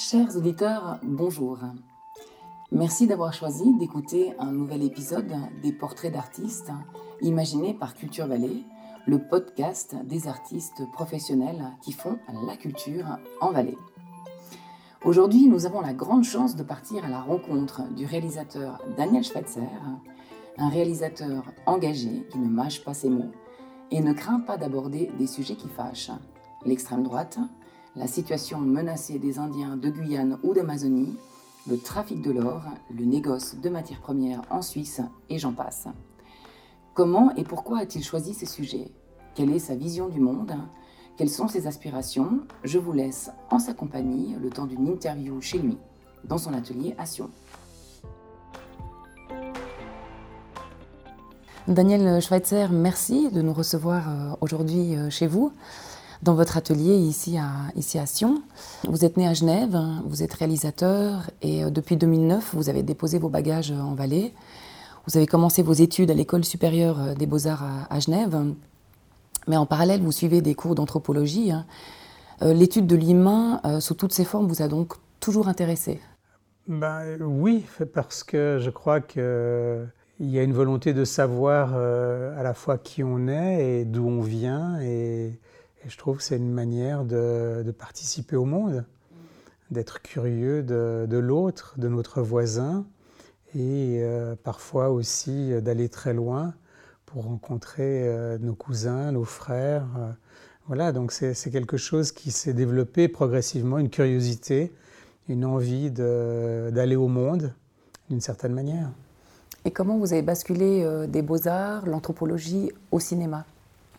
Chers auditeurs, bonjour. Merci d'avoir choisi d'écouter un nouvel épisode des Portraits d'artistes imaginé par Culture Vallée, le podcast des artistes professionnels qui font la culture en Valais. Aujourd'hui, nous avons la grande chance de partir à la rencontre du réalisateur Daniel Schweitzer, un réalisateur engagé qui ne mâche pas ses mots et ne craint pas d'aborder des sujets qui fâchent. L'extrême droite, la situation menacée des Indiens de Guyane ou d'Amazonie, le trafic de l'or, le négoce de matières premières en Suisse et j'en passe. Comment et pourquoi a-t-il choisi ces sujets? Quelle est sa vision du monde? Quelles sont ses aspirations? Je vous laisse en sa compagnie le temps d'une interview chez lui, dans son atelier à Sion. Daniel Schweitzer, merci de nous recevoir euh, aujourd'hui euh, chez vous dans votre atelier ici à, ici à Sion. Vous êtes né à Genève, vous êtes réalisateur et euh, depuis 2009, vous avez déposé vos bagages en Valais. Vous avez commencé vos études à l'école supérieure euh, des beaux-arts à, Genève, mais en parallèle, vous suivez des cours d'anthropologie. Hein. Euh, l'étude de l'humain, sous toutes ses formes, vous a donc toujours intéressé ben, Oui, parce que je crois qu'il y a une volonté de savoir à la fois qui on est et d'où on vient et je trouve que c'est une manière de, participer au monde, d'être curieux de, l'autre, de notre voisin, et euh, parfois aussi d'aller très loin pour rencontrer euh, nos cousins, nos frères. Euh. voilà, donc c'est quelque chose qui s'est développé progressivement, une curiosité, une envie d'aller au monde d'une certaine manière. Et comment vous avez basculé des beaux-arts, l'anthropologie au cinéma?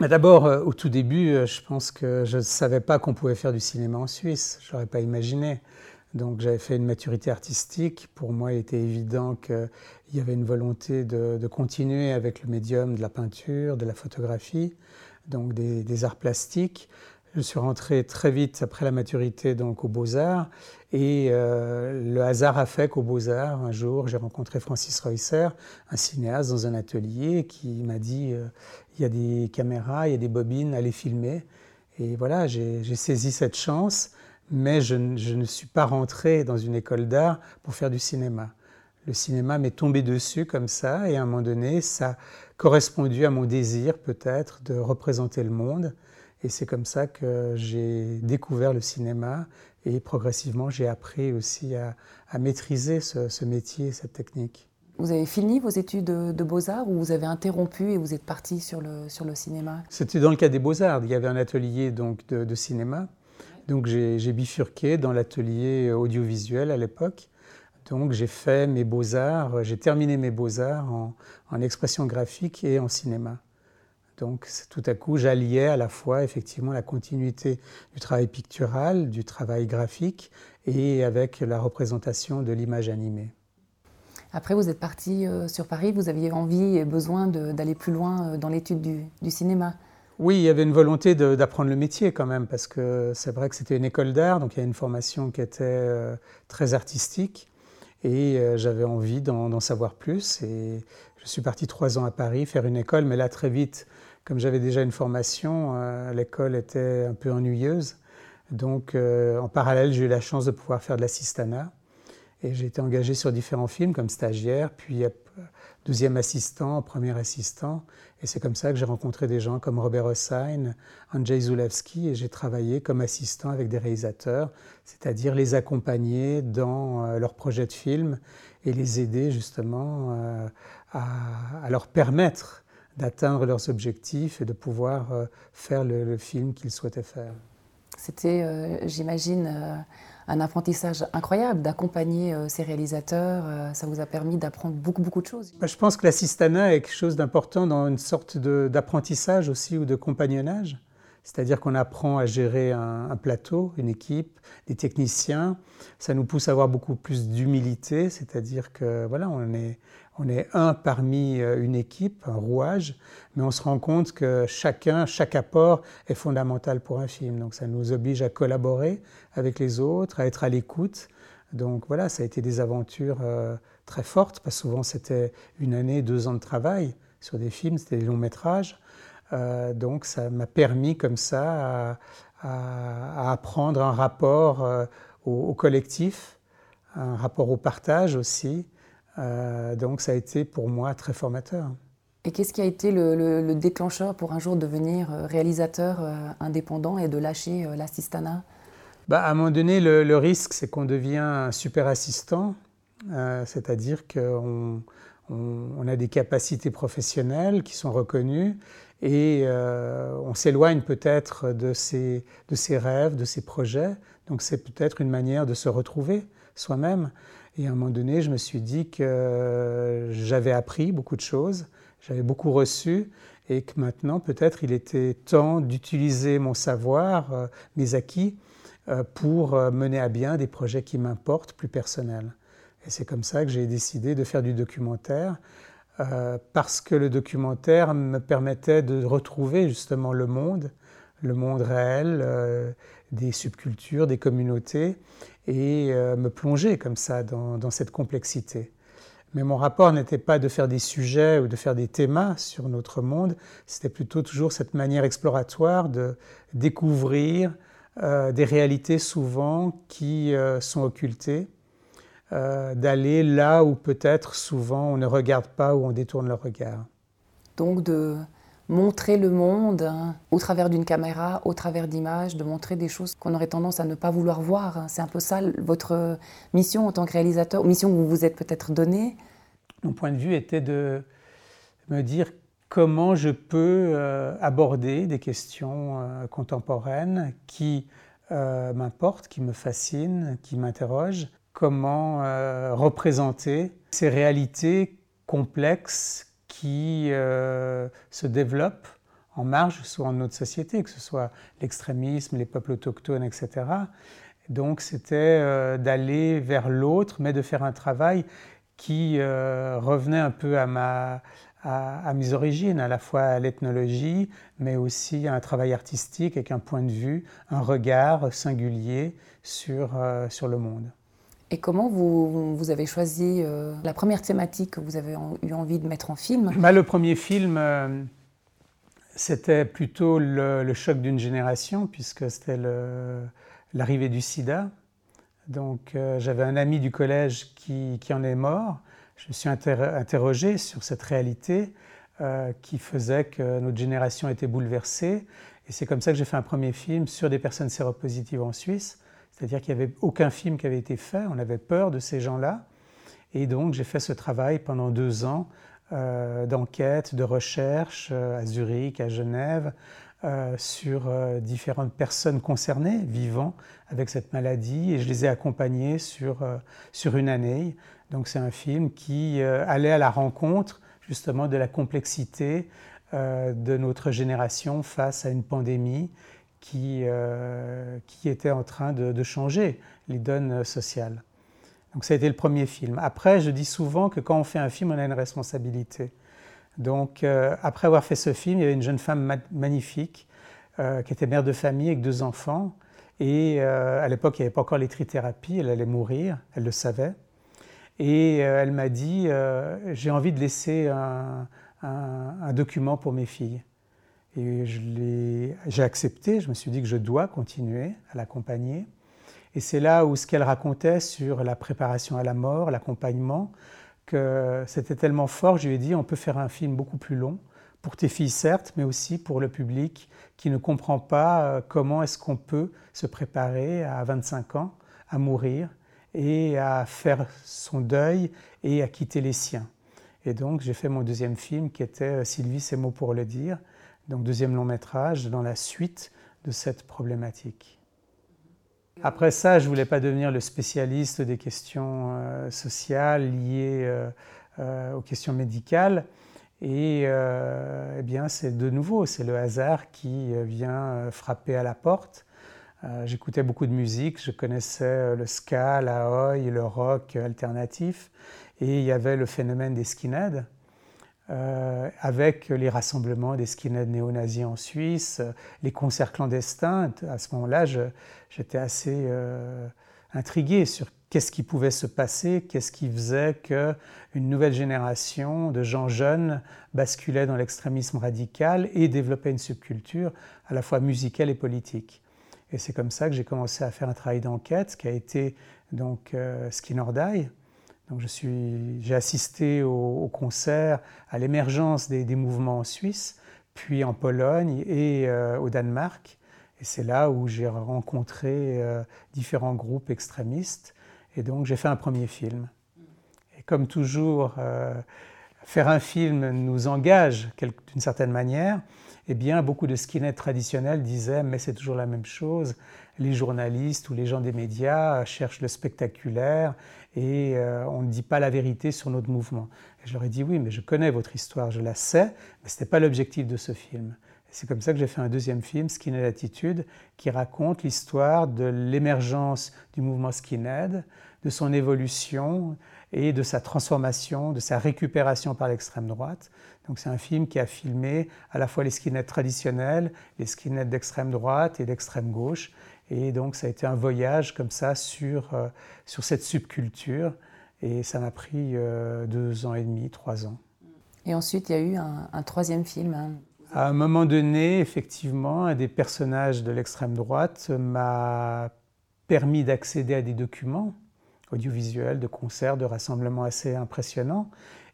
D'abord, euh, au tout début, euh, je pense que je ne savais pas qu'on pouvait faire du cinéma en Suisse. Je n'aurais pas imaginé. Donc j'avais fait une maturité artistique. Pour moi, il était évident qu'il y avait une volonté de, continuer avec le médium de la peinture, de la photographie, donc des arts plastiques. Je suis rentré très vite après la maturité donc aux Beaux-Arts et euh, le hasard a fait qu'aux Beaux-Arts, un jour, j'ai rencontré Francis Reusser, un cinéaste dans un atelier qui m'a dit il y a des caméras, il y a des bobines, allez filmer. Et voilà, j'ai saisi cette chance, mais je, ne suis pas rentré dans une école d'art pour faire du cinéma. Le cinéma m'est tombé dessus comme ça et à un moment donné, ça a correspondu à mon désir peut-être de représenter le monde. Et c'est comme ça que j'ai découvert le cinéma et progressivement j'ai appris aussi à, maîtriser ce, métier, cette technique. Vous avez fini vos études de, beaux-arts ou vous avez interrompu et vous êtes parti sur le, cinéma? C'était dans le cas des beaux-arts. Il y avait un atelier donc, de, cinéma. Donc j'ai bifurqué dans l'atelier audiovisuel à l'époque. Donc j'ai fait mes beaux-arts, j'ai terminé mes beaux-arts en, en expression graphique et en cinéma. Donc tout à coup, j'alliais à la fois effectivement la continuité du travail pictural, du travail graphique et avec la représentation de l'image animée. Après, vous êtes parti euh, sur Paris, vous aviez envie et besoin d'aller plus loin euh, dans l'étude du, cinéma. Oui, il y avait une volonté d'apprendre le métier quand même, parce que c'est vrai que c'était une école d'art, donc il y a une formation qui était euh, très artistique, et j'avais envie d'en savoir plus. Et je suis parti trois ans à Paris faire une école, mais là très vite, comme j'avais déjà une formation, l'école était un peu ennuyeuse. Donc, en parallèle, j'ai eu la chance de pouvoir faire de l'assistanat. Et j'ai été engagé sur différents films comme stagiaire, puis euh, deuxième assistant, premier assistant. Et c'est comme ça que j'ai rencontré des gens comme Robert Hossein, Andrzej Zulewski, et j'ai travaillé comme assistant avec des réalisateurs, c'est-à-dire les accompagner dans leurs projets de films et les aider justement à leur permettre d'atteindre leurs objectifs et de pouvoir euh, faire le, film qu'ils souhaitaient faire. C'était, euh, j'imagine, euh, un apprentissage incroyable d'accompagner ces réalisateurs. ça vous a permis d'apprendre beaucoup, beaucoup de choses. Bah, je pense que l'assistanat est quelque chose d'important dans une sorte d'apprentissage aussi ou de compagnonnage. C'est-à-dire qu'on apprend à gérer un, un, plateau, une équipe, des techniciens. Ça nous pousse à avoir beaucoup plus d'humilité, c'est-à-dire que voilà, on est, on est un parmi euh, une équipe, un rouage, mais on se rend compte que chacun, chaque apport est fondamental pour un film. Donc ça nous oblige à collaborer avec les autres, à être à l'écoute. Donc voilà, ça a été des aventures euh, très fortes, parce que souvent c'était une année, deux ans de travail sur des films, c'était des longs métrages. Euh, donc ça m'a permis comme ça à, apprendre un rapport au, collectif, un rapport au partage aussi. Donc ça a été pour moi très formateur. Et qu'est-ce qui a été le, déclencheur pour un jour devenir réalisateur indépendant et de lâcher l'assistana? Bah, À un moment donné, le, risque, c'est qu'on devient un super assistant, c'est-à-dire qu'on on, a des capacités professionnelles qui sont reconnues et euh, on s'éloigne peut-être de ses, de ses rêves, de ses projets. Donc c'est peut-être une manière de se retrouver soi-même. Et à un moment donné, je me suis dit que j'avais appris beaucoup de choses, j'avais beaucoup reçu et que maintenant peut-être il était temps d'utiliser mon savoir, euh, mes acquis, euh, pour mener à bien des projets qui m'importent, plus personnels. Et c'est comme ça que j'ai décidé de faire du documentaire, euh, parce que le documentaire me permettait de retrouver justement le monde, le monde réel, euh, des subcultures, des communautés, et euh, me plonger comme ça dans, cette complexité. Mais mon rapport n'était pas de faire des sujets ou de faire des thémas sur notre monde, c'était plutôt toujours cette manière exploratoire de découvrir des réalités souvent qui sont occultées euh, d'aller là où peut-être souvent on ne regarde pas ou on détourne le regard. Donc de montrer le monde hein, au travers d'une caméra, au travers d'images, de montrer des choses qu'on aurait tendance à ne pas vouloir voir. Hein. C'est un peu ça votre mission en tant que réalisateur, mission que vous vous êtes peut-être donnée. Mon point de vue était de me dire comment je peux euh, aborder des questions euh, contemporaines qui m'importent, qui me fascinent, qui m'interrogent, comment euh, représenter ces réalités complexes qui euh, se développent en marge soit de notre société, que ce soit l'extrémisme, les peuples autochtones, etc. Donc c'était euh, d'aller vers l'autre, mais de faire un travail qui revenait un peu à, mes origines, à la fois à l'ethnologie, mais aussi à un travail artistique avec un point de vue, un regard singulier sur, sur le monde. Et comment vous, avez choisi euh, la première thématique que vous avez eu envie de mettre en film? Bah, Le premier film, euh, c'était plutôt le, choc d'une génération, puisque c'était l'arrivée du sida. Donc euh, j'avais un ami du collège qui, en est mort. Je me suis interrogé sur cette réalité qui faisait que notre génération était bouleversée. Et c'est comme ça que j'ai fait un premier film sur des personnes séropositives en Suisse c'est-à-dire qu'il n'y avait aucun film qui avait été fait, on avait peur de ces gens-là. Et donc j'ai fait ce travail pendant deux ans euh, d'enquête, de recherche euh, à Zurich, à Genève, euh, sur différentes personnes concernées, vivant avec cette maladie, et je les ai accompagnés sur, sur une année. Donc c'est un film qui allait à la rencontre justement de la complexité de notre génération face à une pandémie qui, euh, qui était en train de, changer les donnes sociales. Donc ça a été le premier film. Après, je dis souvent que quand on fait un film, on a une responsabilité. Donc euh, après avoir fait ce film, il y avait une jeune femme magnifique euh, qui était mère de famille avec deux enfants. Et à l'époque, il n'y avait pas encore les trithérapies, elle allait mourir, elle le savait. Et elle m'a dit, j'ai envie de laisser un document pour mes filles. Et j'ai accepté, je me suis dit que je dois continuer à l'accompagner. Et c'est là où ce qu'elle racontait sur la préparation à la mort, l'accompagnement, que c'était tellement fort, je lui ai dit, on peut faire un film beaucoup plus long, pour tes filles certes, mais aussi pour le public qui ne comprend pas euh, comment est-ce qu'on peut se préparer à 25 ans à mourir et à faire son deuil et à quitter les siens. Et donc j'ai fait mon deuxième film qui était euh, Sylvie, c'est mots pour le dire, donc deuxième long métrage, dans la suite de cette problématique. Après ça, je ne voulais pas devenir le spécialiste des questions euh, sociales liées euh, euh, aux questions médicales. Et eh bien, c'est de nouveau, c'est le hasard qui vient frapper à la porte. J'écoutais beaucoup de musique, je connaissais le ska, la oi, le rock alternatif, et il y avait le phénomène des skinheads. Euh, avec les rassemblements des skinheads néo-nazis en Suisse, euh, les concerts clandestins. À ce moment-là, j'étais assez euh, intrigué sur qu'est-ce qui pouvait se passer, qu'est-ce qui faisait qu'une nouvelle génération de gens jeunes basculait dans l'extrémisme radical et développait une subculture à la fois musicale et politique. Et c'est comme ça que j'ai commencé à faire un travail d'enquête qui a été donc euh, Skin or. Donc j'ai assisté au, concert, à l'émergence des, mouvements en Suisse, puis en Pologne et euh, au Danemark. Et c'est là où j'ai rencontré euh, différents groupes extrémistes. Et donc j'ai fait un premier film. Et comme toujours, faire un film nous engage d'une certaine manière eh bien, beaucoup de skinheads traditionnels disaient mais c'est toujours la même chose. Les journalistes ou les gens des médias cherchent le spectaculaire et euh, on ne dit pas la vérité sur notre mouvement. Je leur ai dit oui, mais je connais votre histoire, je la sais, mais ce n'était pas l'objectif de ce film. C'est comme ça que j'ai fait un deuxième film, Skinhead Attitude, qui raconte l'histoire de l'émergence du mouvement skinhead, de son évolution et de sa transformation, de sa récupération par l'extrême droite. Donc c'est un film qui a filmé à la fois les skinheads traditionnels, les skinheads d'extrême droite et d'extrême gauche. Et donc ça a été un voyage comme ça sur, euh, sur cette subculture. Et ça m'a pris euh, deux ans et demi, trois ans. Et ensuite, il y a eu un, troisième film. Hein. À un moment donné, effectivement, un des personnages de l'extrême droite m'a permis d'accéder à des documents audiovisuels, de concerts, de rassemblements assez impressionnants.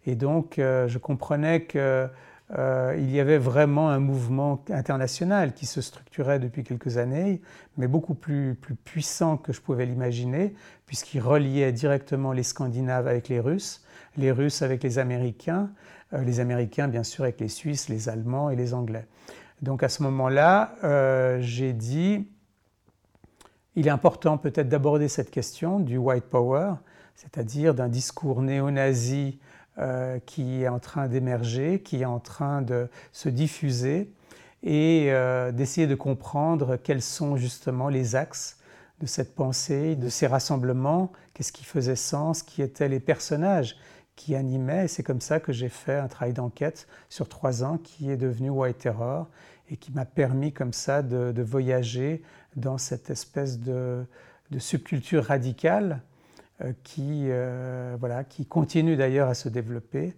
Et donc, euh, je comprenais qu'il euh, y avait vraiment un mouvement international qui se structurait depuis quelques années, mais beaucoup plus, puissant que je pouvais l'imaginer, puisqu'il reliait directement les Scandinaves avec les Russes, les Russes avec les Américains, euh, les Américains bien sûr avec les Suisses, les Allemands et les Anglais. Donc à ce moment-là, j'ai dit, il est important peut-être d'aborder cette question du white power, c'est-à-dire d'un discours néo-nazi euh, qui est en train d'émerger, qui est en train de se diffuser et euh, d'essayer de comprendre quels sont justement les axes de cette pensée, de ces rassemblements, qu'est-ce qui faisait sens, qui étaient les personnages qui animaient. Et c'est comme ça que j'ai fait un travail d'enquête sur trois ans qui est devenu White Terror et qui m'a permis comme ça de, voyager dans cette espèce de subculture radicale qui, euh, voilà, qui continue d'ailleurs à se développer.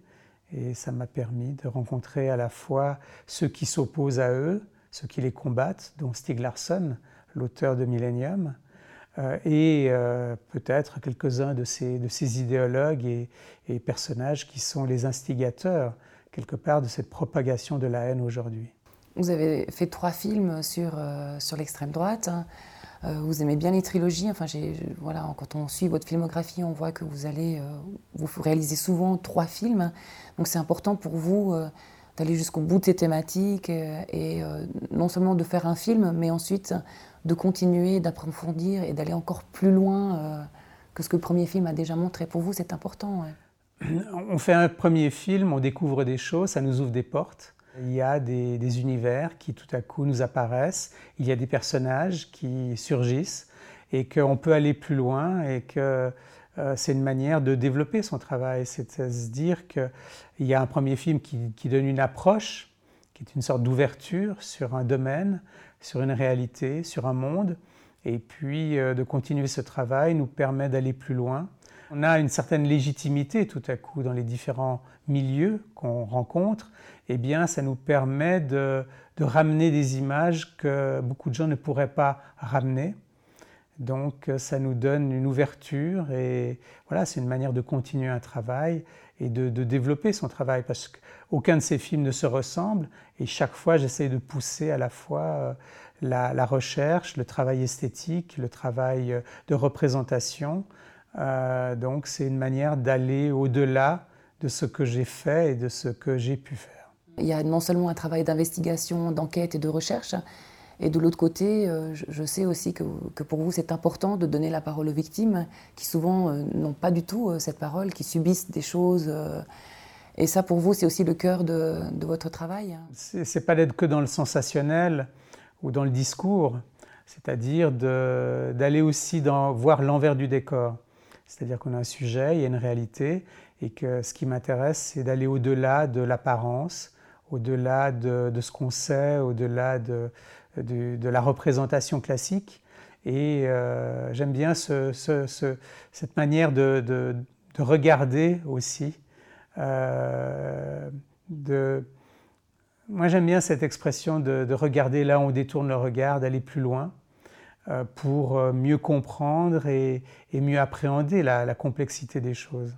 Et ça m'a permis de rencontrer à la fois ceux qui s'opposent à eux, ceux qui les combattent, dont Stieg Larsson, l'auteur de Millennium, euh, et peut-être quelques-uns de ces, de ces idéologues et, personnages qui sont les instigateurs, quelque part, de cette propagation de la haine aujourd'hui. Vous avez fait trois films sur, sur l'extrême droite. Euh, vous aimez bien les trilogies. Enfin, voilà, quand on suit votre filmographie, on voit que vous allez, euh, vous réalisez souvent trois films. Donc, c'est important pour vous euh, d'aller jusqu'au bout de ces thématiques et, non seulement de faire un film, mais ensuite de continuer, d'approfondir et d'aller encore plus loin que ce que le premier film a déjà montré. Pour vous, c'est important. On fait un premier film, on découvre des choses, ça nous ouvre des portes. Il y a des, univers qui tout à coup nous apparaissent, il y a des personnages qui surgissent et qu'on peut aller plus loin et que euh, c'est une manière de développer son travail. C'est se dire qu'il y a un premier film qui, donne une approche, qui est une sorte d'ouverture sur un domaine, sur une réalité, sur un monde. Et puis euh, de continuer ce travail nous permet d'aller plus loin. On a une certaine légitimité tout à coup dans les différents milieux qu'on rencontre eh bien, ça nous permet de, ramener des images que beaucoup de gens ne pourraient pas ramener. Donc, ça nous donne une ouverture et voilà, c'est une manière de continuer un travail et de, développer son travail parce qu'aucun de ces films ne se ressemble et chaque fois, j'essaie de pousser à la fois euh, la, recherche, le travail esthétique, le travail euh, de représentation. Euh, donc, c'est une manière d'aller au-delà de ce que j'ai fait et de ce que j'ai pu faire. Il y a non seulement un travail d'investigation, d'enquête et de recherche, et de l'autre côté, euh, je sais aussi que, pour vous, c'est important de donner la parole aux victimes qui souvent euh, n'ont pas du tout cette parole, qui subissent des choses. Et ça, pour vous, c'est aussi le cœur de, votre travail C'est pas d'être que dans le sensationnel ou dans le discours, c'est-à-dire d'aller aussi dans, voir l'envers du décor. C'est-à-dire qu'on a un sujet, il y a une réalité, et que ce qui m'intéresse, c'est d'aller au-delà de l'apparence, au-delà de, ce qu'on sait, au-delà de, la représentation classique. Et euh, j'aime bien ce, cette manière de, regarder aussi. Euh, moi, j'aime bien cette expression de, regarder là où on détourne le regard, d'aller plus loin. Pour mieux comprendre et, mieux appréhender la, complexité des choses.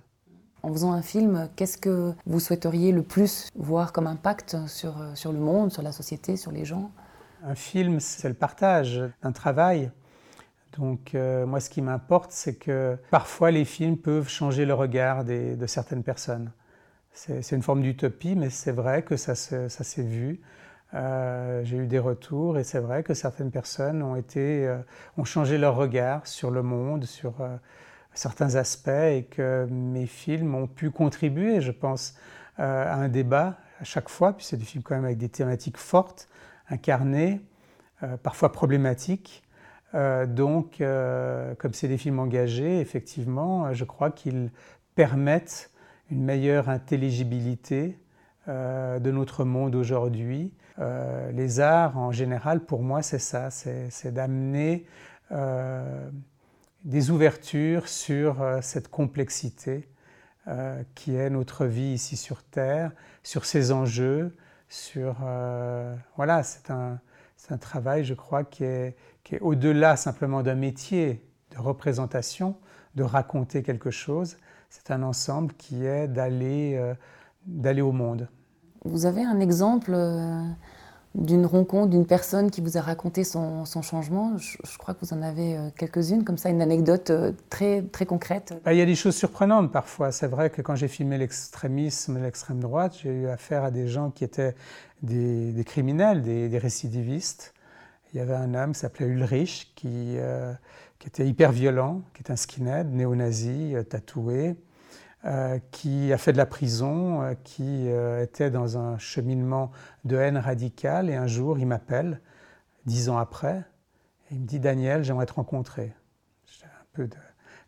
En faisant un film, qu'est-ce que vous souhaiteriez le plus voir comme impact sur, sur le monde, sur la société, sur les gens? Un film, c'est le partage d'un travail. Donc moi, ce qui m'importe, c'est que parfois les films peuvent changer le regard de certaines personnes. C'est une forme d'utopie, mais c'est vrai que ça, s'est vu. Euh, j'ai eu des retours et c'est vrai que certaines personnes ont, été, euh, ont changé leur regard sur le monde, sur euh, certains aspects et que mes films ont pu contribuer, je pense, à un débat à chaque fois, puis c'est des films quand même avec des thématiques fortes, incarnées, parfois problématiques. donc, comme c'est des films engagés, effectivement, je crois qu'ils permettent une meilleure intelligibilité de notre monde aujourd'hui. Euh, les arts, en général, pour moi, c'est ça, c'est d'amener euh, des ouvertures sur cette complexité qui est notre vie ici sur Terre, sur ses enjeux, sur... voilà, c'est un, travail, je crois, qui est, qui est au-delà simplement d'un métier de représentation, de raconter quelque chose, c'est un ensemble qui est euh, d'aller au monde. Vous avez un exemple euh, d'une rencontre, d'une personne qui vous a raconté son, changement? Je, crois que vous en avez euh, quelques-unes, comme ça, une anecdote très, très concrète. Bah, il y a des choses surprenantes parfois. C'est vrai que quand j'ai filmé l'extrémisme, l'extrême droite, j'ai eu affaire à des gens qui étaient des, criminels, des, récidivistes. Il y avait un homme qui s'appelait Ulrich qui qui était hyper violent, qui est un skinhead, néo-nazi, euh, tatoué, euh, qui a fait de la prison, euh, qui était dans un cheminement de haine radicale. Et un jour, il m'appelle, dix ans après, et il me dit Daniel, j'aimerais te rencontrer. J'ai un peu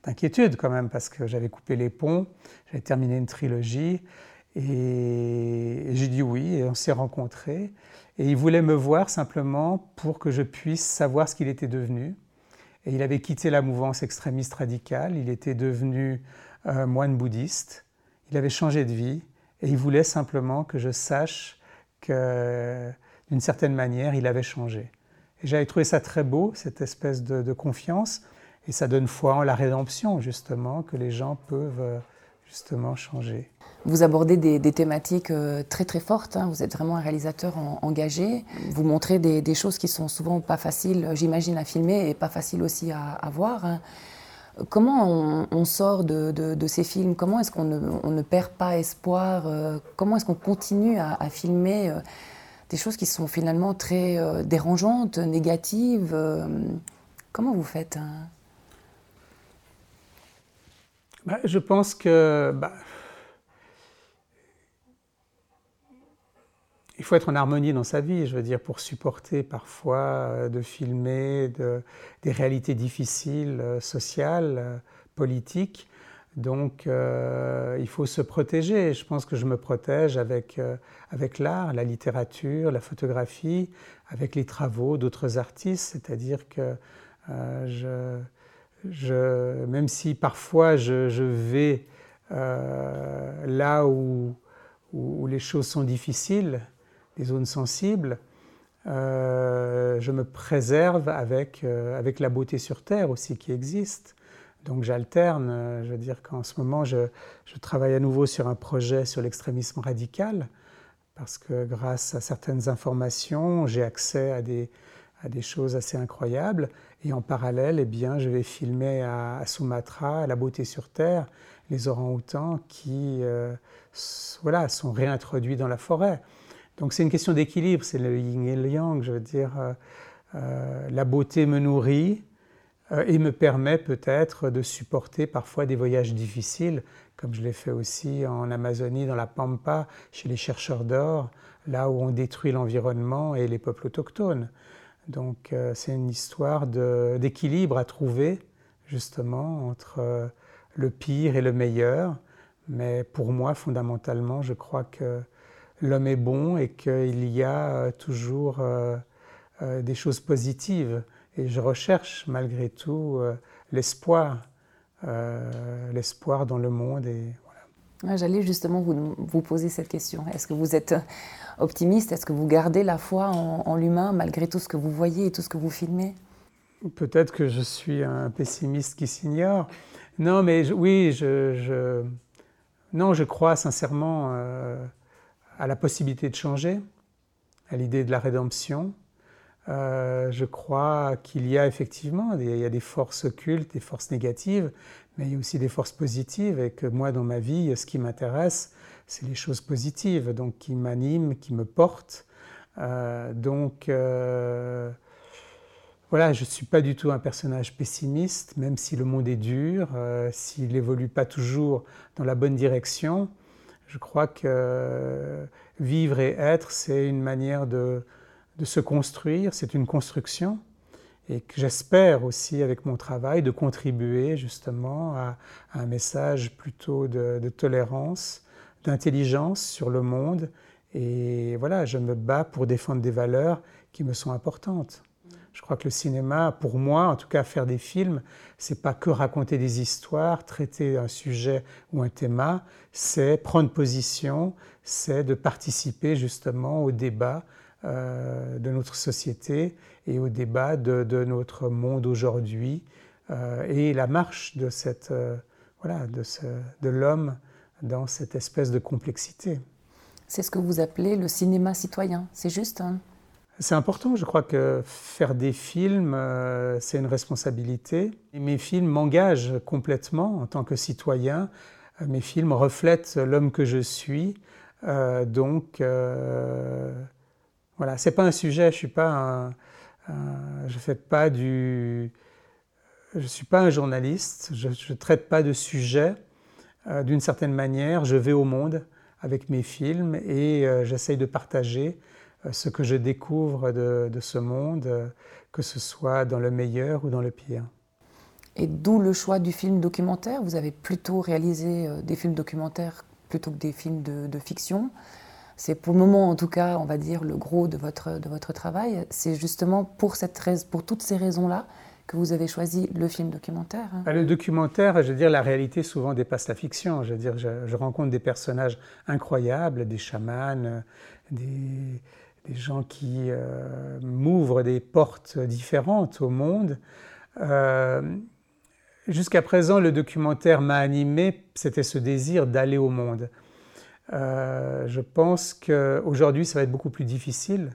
d'inquiétude quand même, parce que j'avais coupé les ponts, j'avais terminé une trilogie. Et, et j'ai dit oui, et on s'est rencontrés. Et il voulait me voir simplement pour que je puisse savoir ce qu'il était devenu. Et il avait quitté la mouvance extrémiste radicale, il était devenu euh, moine bouddhiste, il avait changé de vie et il voulait simplement que je sache que d'une certaine manière, il avait changé. Et j'avais trouvé ça très beau, cette espèce de, confiance, et ça donne foi en la rédemption, justement, que les gens peuvent euh, justement changer. Vous abordez des, thématiques euh, très très fortes. Hein. Vous êtes vraiment un réalisateur engagé. Vous montrez des, choses qui sont souvent pas faciles, j'imagine, à filmer et pas faciles aussi à, voir. Hein. Comment on, sort de, ces films? Comment est-ce qu'on ne, perd pas espoir euh, Comment est-ce qu'on continue à, filmer euh, des choses qui sont finalement très dérangeantes, négatives Comment vous faites hein? bah, Je pense que bah, il faut être en harmonie dans sa vie, je veux dire, pour supporter parfois euh, de filmer des réalités difficiles, euh, sociales, euh, politiques. Donc, il faut se protéger. Je pense que je me protège avec, l'art, la littérature, la photographie, avec les travaux d'autres artistes. C'est-à-dire que même si parfois je, vais là où, les choses sont difficiles, des zones sensibles, euh, je me préserve avec, euh, avec la beauté sur Terre aussi qui existe. Donc j'alterne, euh, je veux dire qu'en ce moment, je, je, travaille à nouveau sur un projet sur l'extrémisme radical, parce que grâce à certaines informations, j'ai accès à des, à des choses assez incroyables. Et en parallèle, eh bien, je vais filmer à, Sumatra, à la beauté sur Terre, les orang-outans qui voilà, sont réintroduits dans la forêt. Donc c'est une question d'équilibre, c'est le yin et le yang, je veux dire. Euh, euh, la beauté me nourrit euh, et me permet peut-être de supporter parfois des voyages difficiles, comme je l'ai fait aussi en Amazonie, dans la Pampa, chez les chercheurs d'or, là où on détruit l'environnement et les peuples autochtones. Donc c'est une histoire d'équilibre à trouver justement entre le pire et le meilleur. Mais pour moi, fondamentalement, je crois que l'homme est bon et qu'il y a euh, toujours euh, euh, des choses positives. Et je recherche malgré tout l'espoir, l'espoir dans le monde. Et voilà. J'allais justement vous, vous, poser cette question. Est-ce que vous êtes optimiste? Est-ce que vous gardez la foi en, l'humain malgré tout ce que vous voyez et tout ce que vous filmez? Peut-être que je suis un pessimiste qui s'ignore. Non, mais oui, je, non, je crois sincèrement à la possibilité de changer, à l'idée de la rédemption. Euh, je crois qu'il y a effectivement il y a des forces occultes, des forces négatives, mais il y a aussi des forces positives et que moi dans ma vie, ce qui m'intéresse, c'est les choses positives, donc qui m'animent, qui me portent. Euh, donc voilà, je ne suis pas du tout un personnage pessimiste, même si le monde est dur, euh, s'il n'évolue pas toujours dans la bonne direction. Je crois que vivre et être, c'est une manière de, se construire, c'est une construction. Et que j'espère aussi, avec mon travail, de contribuer justement à, un message plutôt de, de tolérance, d'intelligence sur le monde. Et voilà, je me bats pour défendre des valeurs qui me sont importantes. Je crois que le cinéma, pour moi, en tout cas, faire des films, c'est pas que raconter des histoires, traiter un sujet ou un thème, c'est prendre position, c'est de participer justement au débat euh, de notre société et au débat de, notre monde aujourd'hui euh, et la marche de cette euh, voilà de, de l'homme dans cette espèce de complexité. C'est ce que vous appelez le cinéma citoyen, c'est juste hein? C'est important, je crois que faire des films, euh, c'est une responsabilité. mes films m'engagent complètement en tant que citoyen. Euh, mes films reflètent l'homme que je suis. Euh, donc, voilà, c'est pas un sujet, je suis pas je fais pas du, je suis pas un journaliste, je, ne traite pas de sujet. D'une certaine manière, je vais au monde avec mes films et j'essaye de partager euh, ce que je découvre de, ce monde, euh, que ce soit dans le meilleur ou dans le pire. Et d'où le choix du film documentaire? Vous avez plutôt réalisé euh, des films documentaires plutôt que des films de, fiction. C'est pour le moment, en tout cas, on va dire, le gros de votre, de votre travail. C'est justement pour, cette, pour toutes ces raisons-là que vous avez choisi le film documentaire. Hein? Ah, le documentaire, je veux dire, la réalité souvent dépasse la fiction. Je veux dire, je, je rencontre des personnages incroyables, des chamans, des, des gens qui euh, m'ouvrent des portes différentes au monde. Euh, jusqu'à présent, le documentaire m'a animé, c'était ce désir d'aller au monde. Euh, je pense qu'aujourd'hui, ça va être beaucoup plus difficile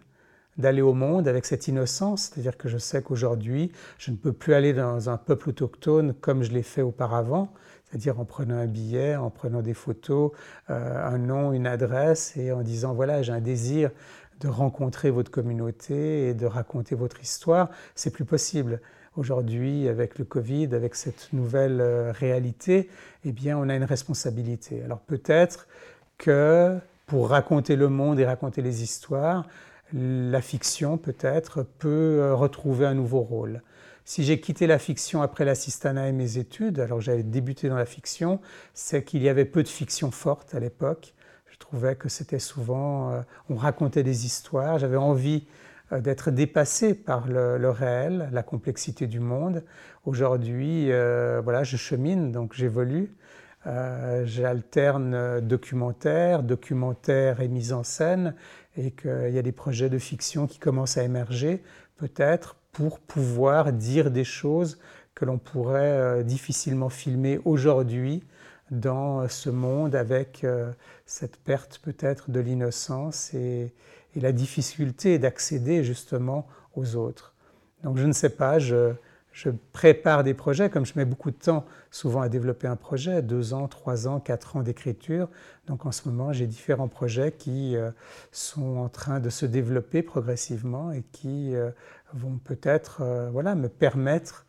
d'aller au monde avec cette innocence, c'est-à-dire que je sais qu'aujourd'hui, je ne peux plus aller dans un peuple autochtone comme je l'ai fait auparavant, c'est-à-dire en prenant un billet, en prenant des photos, un nom, une adresse et en disant voilà, j'ai un désir de rencontrer votre communauté et de raconter votre histoire, c'est plus possible. Aujourd'hui, avec le Covid, avec cette nouvelle euh, réalité, eh bien, on a une responsabilité. Alors peut-être que pour raconter le monde et raconter les histoires, la fiction peut-être peut euh, retrouver un nouveau rôle. Si j'ai quitté la fiction après l'assistanat et mes études, alors j'avais débuté dans la fiction, c'est qu'il y avait peu de fiction forte à l'époque. Trouvais que c'était souvent, euh, on racontait des histoires, j'avais envie euh, d'être dépassé par le, réel, la complexité du monde. Aujourd'hui, euh, voilà, je chemine, donc j'évolue. J'alterne documentaire, documentaire et mise en scène, et qu'il y a des projets de fiction qui commencent à émerger, peut-être pour pouvoir dire des choses que l'on pourrait difficilement filmer aujourd'hui dans ce monde avec euh, cette perte peut-être de l'innocence et, la difficulté d'accéder justement aux autres. Donc je ne sais pas, je, prépare des projets, comme je mets beaucoup de temps souvent à développer un projet, deux ans, trois ans, quatre ans d'écriture. Donc en ce moment, j'ai différents projets qui euh, sont en train de se développer progressivement et qui euh, vont peut-être voilà, me permettre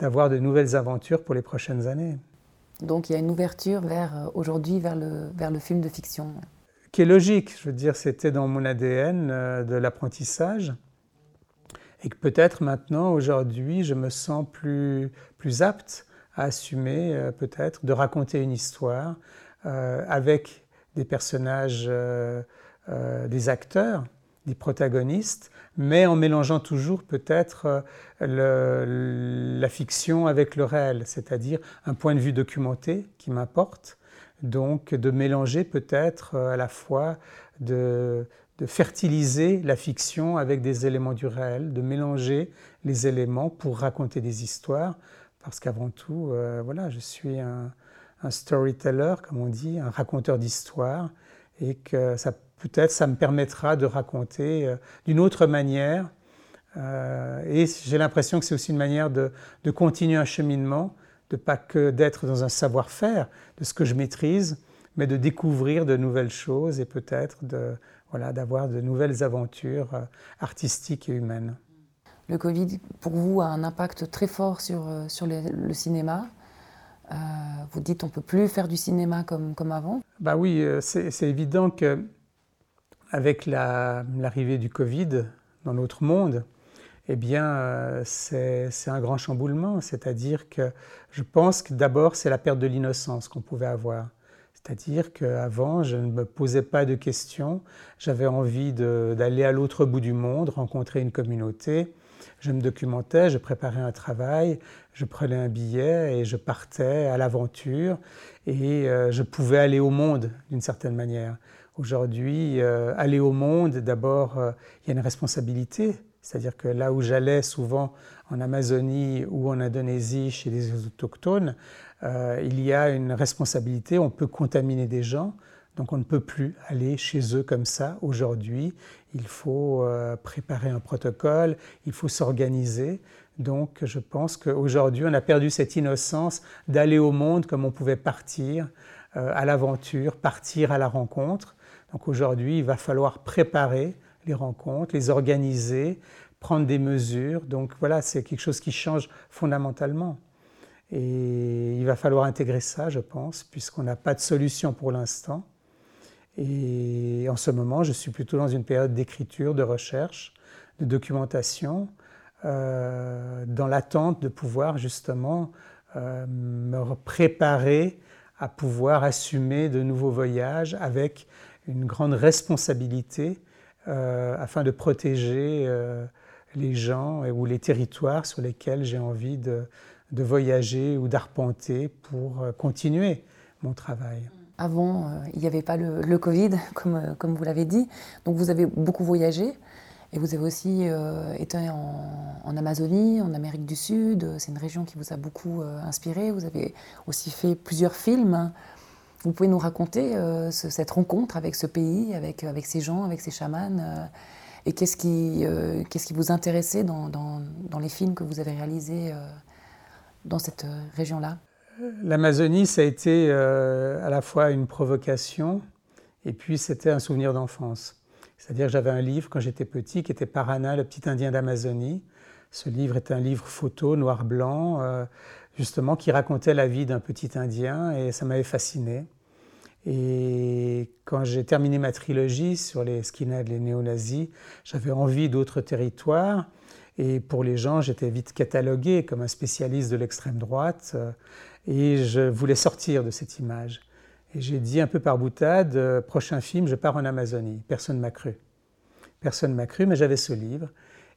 d'avoir de nouvelles aventures pour les prochaines années. Donc il y a une ouverture vers euh, aujourd'hui vers le, vers le film de fiction. Qui est logique, je veux dire, c'était dans mon ADN euh, de l'apprentissage. Et que peut-être maintenant, aujourd'hui, je me sens plus, plus apte à assumer euh, peut-être de raconter une histoire avec des personnages, des acteurs des protagonistes, mais en mélangeant toujours peut-être euh, la fiction avec le réel, c'est-à-dire un point de vue documenté qui m'importe, donc de mélanger peut-être euh, à la fois de, fertiliser la fiction avec des éléments du réel, de mélanger les éléments pour raconter des histoires, parce qu'avant tout, euh, voilà, je suis un, storyteller, comme on dit, un raconteur d'histoires, et que ça peut-être ça me permettra de raconter euh, d'une autre manière. Euh, et j'ai l'impression que c'est aussi une manière de, de, continuer un cheminement, de pas que d'être dans un savoir-faire de ce que je maîtrise, mais de découvrir de nouvelles choses et peut-être de voilà d'avoir de nouvelles aventures artistiques et humaines. Le Covid, pour vous, a un impact très fort sur, euh, sur le, cinéma. Euh, vous dites on ne peut plus faire du cinéma comme, comme avant Bah oui, euh, c'est évident que avec l'arrivée du Covid dans notre monde, eh bien, c'est un grand chamboulement. C'est-à-dire que je pense que d'abord, c'est la perte de l'innocence qu'on pouvait avoir. C'est-à-dire qu'avant, je ne me posais pas de questions. J'avais envie d'aller à l'autre bout du monde, rencontrer une communauté je me documentais, je préparais un travail, je prenais un billet et je partais à l'aventure et euh, je pouvais aller au monde d'une certaine manière. Aujourd'hui, euh, aller au monde, d'abord, euh, il y a une responsabilité. C'est-à-dire que là où j'allais souvent en Amazonie ou en Indonésie chez les autochtones, il y a une responsabilité, on peut contaminer des gens, donc on ne peut plus aller chez eux comme ça aujourd'hui. Il faut euh, préparer un protocole, il faut s'organiser. Donc je pense qu'aujourd'hui on a perdu cette innocence d'aller au monde comme on pouvait partir euh, à l'aventure, partir à la rencontre. Donc aujourd'hui il va falloir préparer les rencontres, les organiser, prendre des mesures. Donc voilà, c'est quelque chose qui change fondamentalement. Et il va falloir intégrer ça, je pense, puisqu'on n'a pas de solution pour l'instant. Et en ce moment, je suis plutôt dans une période d'écriture, de recherche, de documentation, euh, dans l'attente de pouvoir justement euh, me préparer à pouvoir assumer de nouveaux voyages avec une grande responsabilité euh, afin de protéger les gens ou les territoires sur lesquels j'ai envie de, de voyager ou d'arpenter pour continuer mon travail. Avant, euh, il n'y avait pas le, Covid, comme, euh, comme vous l'avez dit. Donc vous avez beaucoup voyagé. Et vous avez aussi euh, été en, Amazonie, en Amérique du Sud. C'est une région qui vous a beaucoup inspiré. Vous avez aussi fait plusieurs films. Vous pouvez nous raconter cette rencontre avec ce pays, avec, avec ces gens, avec ces chamans Et qu'est-ce qui, qu'est-ce qui vous intéressait dans, dans, les films que vous avez réalisés dans cette région-là? L'Amazonie, ça a été euh, à la fois une provocation et puis c'était un souvenir d'enfance. C'est-à-dire que j'avais un livre quand j'étais petit qui était Parana, le petit Indien d'Amazonie. Ce livre est un livre photo noir-blanc, euh, justement, qui racontait la vie d'un petit Indien et ça m'avait fasciné. Et quand j'ai terminé ma trilogie sur les skinheads, les néo-nazis, j'avais envie d'autres territoires. Et pour les gens, j'étais vite catalogué comme un spécialiste de l'extrême droite. Euh, et je voulais sortir de cette image. Et j'ai dit un peu par boutade, euh, prochain film, je pars en Amazonie. Personne ne m'a cru. Personne ne m'a cru, mais j'avais ce livre.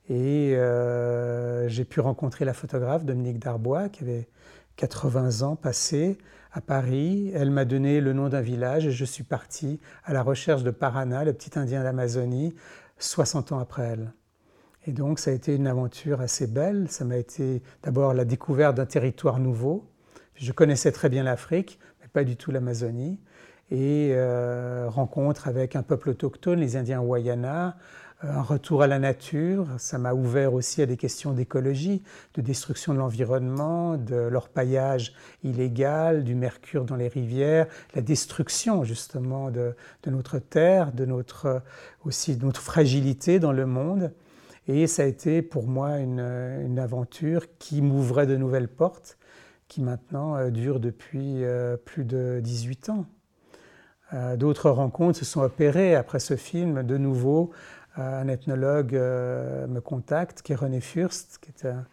Et euh, j'ai pu rencontrer la photographe Dominique Darbois, qui avait 80 ans passés à Paris. Elle m'a donné le nom d'un village et je suis parti à la recherche de Parana, le petit Indien d'Amazonie, 60 ans après elle. Et donc ça a été une aventure assez belle. Ça m'a été d'abord la découverte d'un territoire nouveau, je connaissais très bien l'Afrique, mais pas du tout l'Amazonie. Et euh, rencontre avec un peuple autochtone, les Indiens Wayana, euh, un retour à la nature. Ça m'a ouvert aussi à des questions d'écologie, de destruction de l'environnement, de l'orpaillage illégal, du mercure dans les rivières, la destruction justement de, notre terre, de notre, aussi de notre fragilité dans le monde. Et ça a été pour moi une, une aventure qui m'ouvrait de nouvelles portes qui maintenant euh, dure depuis plus de 18 ans. Euh, d'autres rencontres se sont opérées après ce film. De nouveau, un ethnologue me contacte, qui est René Furst, qui est un,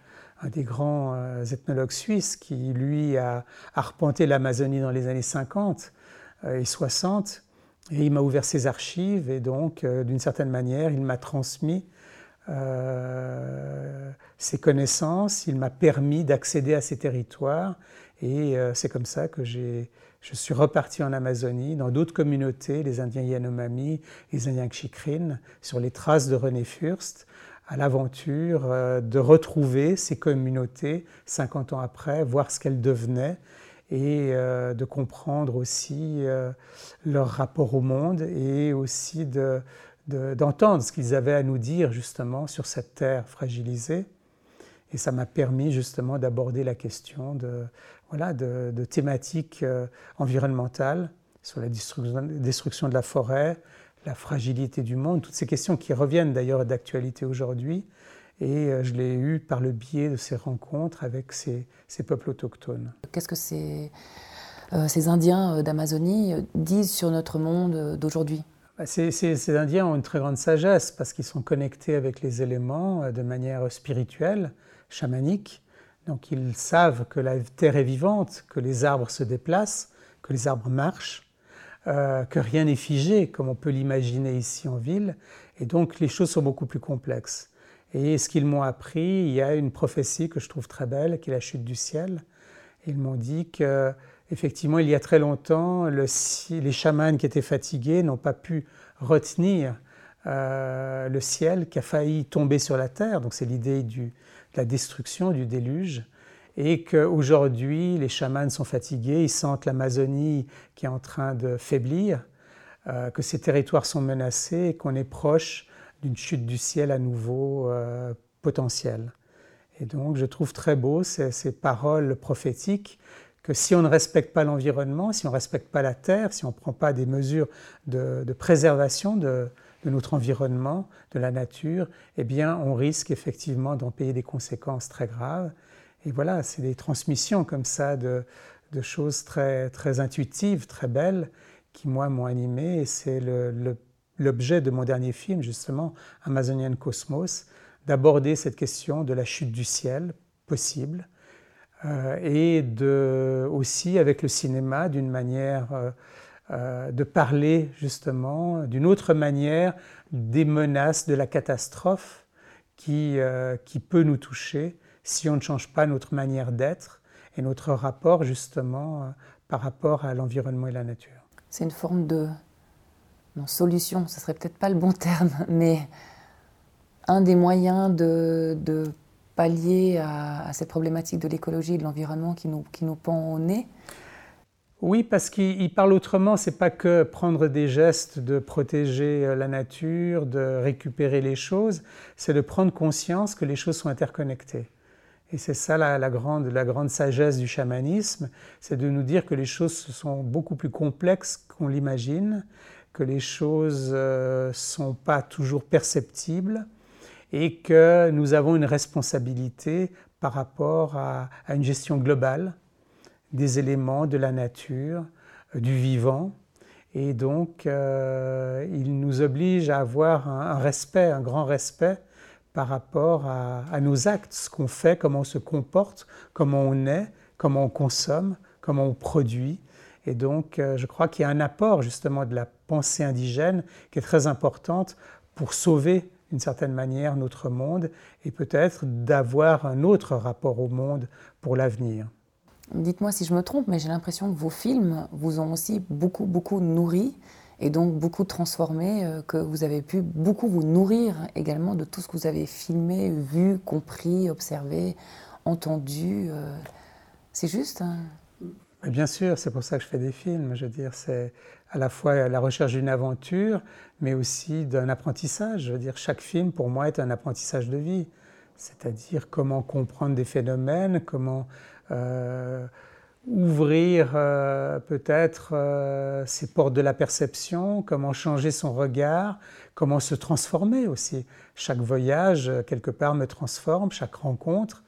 des grands ethnologues suisses, qui lui a arpenté l'Amazonie dans les années 50 et 60. Et il m'a ouvert ses archives et donc, d'une certaine manière, il m'a transmis euh, ses connaissances, il m'a permis d'accéder à ces territoires et euh, c'est comme ça que je suis reparti en Amazonie, dans d'autres communautés, les Indiens Yanomami, les Indiens Xikrin, sur les traces de René Furst, à l'aventure de retrouver ces communautés 50 ans après, voir ce qu'elles devenaient et de comprendre aussi leur rapport au monde et aussi d'entendre ce qu'ils avaient à nous dire justement sur cette terre fragilisée. Et ça m'a permis justement d'aborder la question de, voilà, de, thématiques euh, environnementales sur la destruction de la forêt, la fragilité du monde, toutes ces questions qui reviennent d'ailleurs d'actualité aujourd'hui. Et euh, je l'ai eu par le biais de ces rencontres avec ces, peuples autochtones. Qu'est-ce que ces, euh, ces Indiens d'Amazonie disent sur notre monde d'aujourd'hui? Bah, ces, ces, Indiens ont une très grande sagesse parce qu'ils sont connectés avec les éléments de manière spirituelle chamaniques. Donc ils savent que la terre est vivante, que les arbres se déplacent, que les arbres marchent, euh, que rien n'est figé comme on peut l'imaginer ici en ville. Et donc les choses sont beaucoup plus complexes. Et ce qu'ils m'ont appris, il y a une prophétie que je trouve très belle, qui est la chute du ciel. Ils m'ont dit que effectivement, il y a très longtemps, les chamans qui étaient fatigués n'ont pas pu retenir euh, le ciel qui a failli tomber sur la terre. Donc c'est l'idée du, la destruction du déluge et qu'aujourd'hui les chamans sont fatigués, ils sentent l'Amazonie qui est en train de faiblir, euh, que ces territoires sont menacés et qu'on est proche d'une chute du ciel à nouveau euh, potentielle. Et donc je trouve très beau ces, paroles prophétiques que si on ne respecte pas l'environnement, si on ne respecte pas la terre, si on ne prend pas des mesures de, de préservation de, de notre environnement, de la nature, eh bien, on risque effectivement d'en payer des conséquences très graves. Et voilà, c'est des transmissions comme ça de, choses très, très intuitives, très belles, qui, moi, m'ont animé. Et c'est l'objet de mon dernier film, justement, Amazonian Cosmos, d'aborder cette question de la chute du ciel possible, euh, et aussi avec le cinéma d'une manière... Euh, de parler justement d'une autre manière des menaces de la catastrophe qui, euh, qui peut nous toucher si on ne change pas notre manière d'être et notre rapport justement euh, par rapport à l'environnement et la nature. C'est une forme de non, solution, ce serait peut-être pas le bon terme, mais un des moyens de, pallier à, cette problématique de l'écologie et de l'environnement qui nous, qui nous pend au nez, oui, parce qu'il parle autrement, c'est pas que prendre des gestes de protéger euh, la nature, de récupérer les choses, c'est de prendre conscience que les choses sont interconnectées. Et c'est ça la, grande, la grande sagesse du chamanisme, c'est de nous dire que les choses sont beaucoup plus complexes qu'on l'imagine, que les choses ne euh, sont pas toujours perceptibles et que nous avons une responsabilité par rapport à une gestion globale des éléments de la nature, euh, du vivant. Et donc, euh, il nous oblige à avoir un, respect, un grand respect par rapport à, nos actes, ce qu'on fait, comment on se comporte, comment on est, comment on consomme, comment on produit. Et donc, euh, je crois qu'il y a un apport justement de la pensée indigène qui est très importante pour sauver d'une certaine manière notre monde et peut-être d'avoir un autre rapport au monde pour l'avenir. Dites-moi si je me trompe, mais j'ai l'impression que vos films vous ont aussi beaucoup, beaucoup nourri et donc beaucoup transformé, euh, que vous avez pu beaucoup vous nourrir également de tout ce que vous avez filmé, vu, compris, observé, entendu. Euh. C'est juste hein Bien sûr, c'est pour ça que je fais des films. Je veux dire, c'est à la fois la recherche d'une aventure, mais aussi d'un apprentissage. Je veux dire, chaque film, pour moi, est un apprentissage de vie. C'est-à-dire comment comprendre des phénomènes, comment ouvrir euh, peut-être euh, ces portes de la perception, comment changer son regard, comment se transformer aussi. Chaque voyage, quelque part, me transforme, chaque rencontre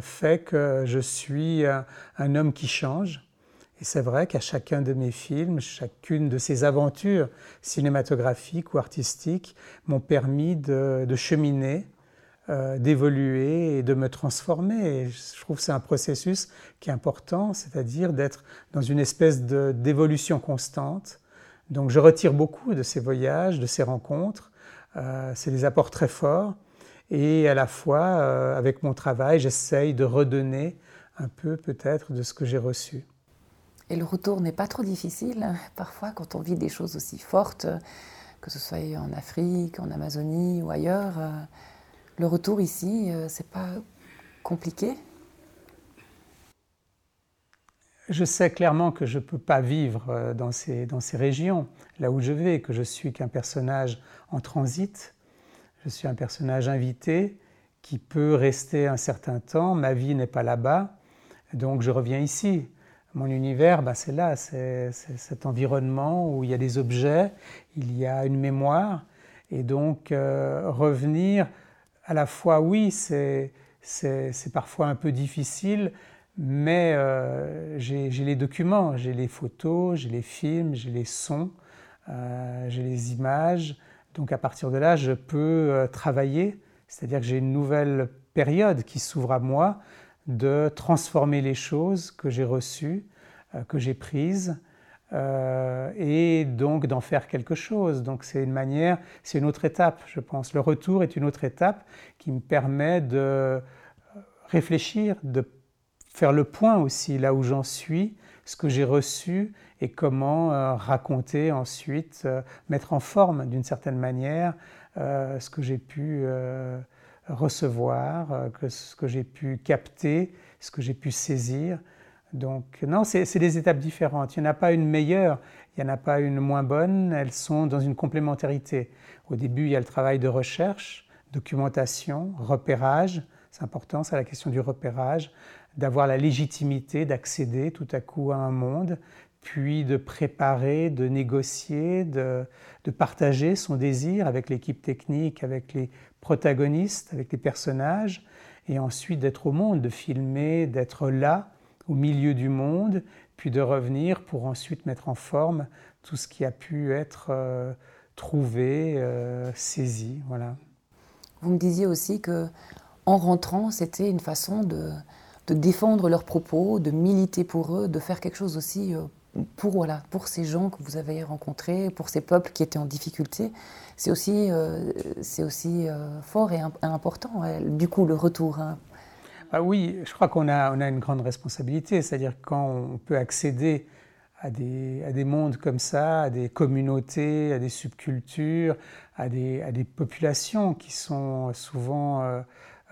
fait que je suis un, homme qui change. Et c'est vrai qu'à chacun de mes films, chacune de ces aventures cinématographiques ou artistiques m'ont permis de cheminer euh, d'évoluer et de me transformer. Et je trouve que c'est un processus qui est important, c'est-à-dire d'être dans une espèce d'évolution constante. Donc je retire beaucoup de ces voyages, de ces rencontres. Euh, c'est des apports très forts. Et à la fois, euh, avec mon travail, j'essaye de redonner un peu peut-être de ce que j'ai reçu. Et le retour n'est pas trop difficile, parfois, quand on vit des choses aussi fortes, que ce soit en Afrique, en Amazonie ou ailleurs. Le retour ici, c'est pas compliqué? Je sais clairement que je ne peux pas vivre euh, dans ces, dans ces régions, là où je vais, que je suis qu'un personnage en transit, je suis un personnage invité qui peut rester un certain temps, ma vie n'est pas là-bas, donc je reviens ici. Mon univers, ben c'est là, c'est cet environnement où il y a des objets, il y a une mémoire, et donc euh, revenir, à la fois, oui, c'est parfois un peu difficile, mais euh, j'ai les documents, j'ai les photos, j'ai les films, j'ai les sons, euh, j'ai les images. Donc à partir de là, je peux euh, travailler, c'est-à-dire que j'ai une nouvelle période qui s'ouvre à moi de transformer les choses que j'ai reçues, que j'ai prises, et donc d'en faire quelque chose. Donc c'est une manière, c'est une autre étape, je pense. Le retour est une autre étape qui me permet de réfléchir, de faire le point aussi là où j'en suis, ce que j'ai reçu et comment euh, raconter ensuite, euh, mettre en forme d'une certaine manière euh, ce que j'ai pu recevoir, ce que j'ai pu capter, ce que j'ai pu saisir. Donc non, c'est des étapes différentes. Il n'y en a pas une meilleure, il n'y en a pas une moins bonne, elles sont dans une complémentarité. Au début, il y a le travail de recherche, documentation, repérage, c'est important, c'est la question du repérage d'avoir la légitimité d'accéder tout à coup à un monde, puis de préparer, de négocier, de, partager son désir avec l'équipe technique, avec les protagonistes, avec les personnages, et ensuite d'être au monde, de filmer, d'être là, au milieu du monde, puis de revenir pour ensuite mettre en forme tout ce qui a pu être euh, trouvé, euh, saisi. Voilà. Vous me disiez aussi que en rentrant, c'était une façon de, défendre leurs propos, de militer pour eux, de faire quelque chose aussi euh, pour, voilà, pour ces gens que vous avez rencontrés, pour ces peuples qui étaient en difficulté. C'est aussi, euh, aussi fort et important, du coup, le retour. Hein. Ah oui, je crois qu'on a, une grande responsabilité, c'est-à-dire quand on peut accéder à des, mondes comme ça, à des communautés, à des subcultures, à des, populations qui sont souvent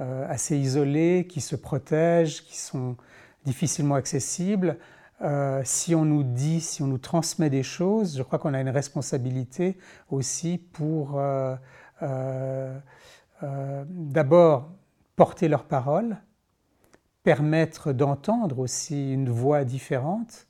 euh, assez isolés, qui se protègent, qui sont difficilement accessibles. Euh, si on nous dit, si on nous transmet des choses, je crois qu'on a une responsabilité aussi pour euh, d'abord porter leurs paroles, permettre d'entendre aussi une voix différente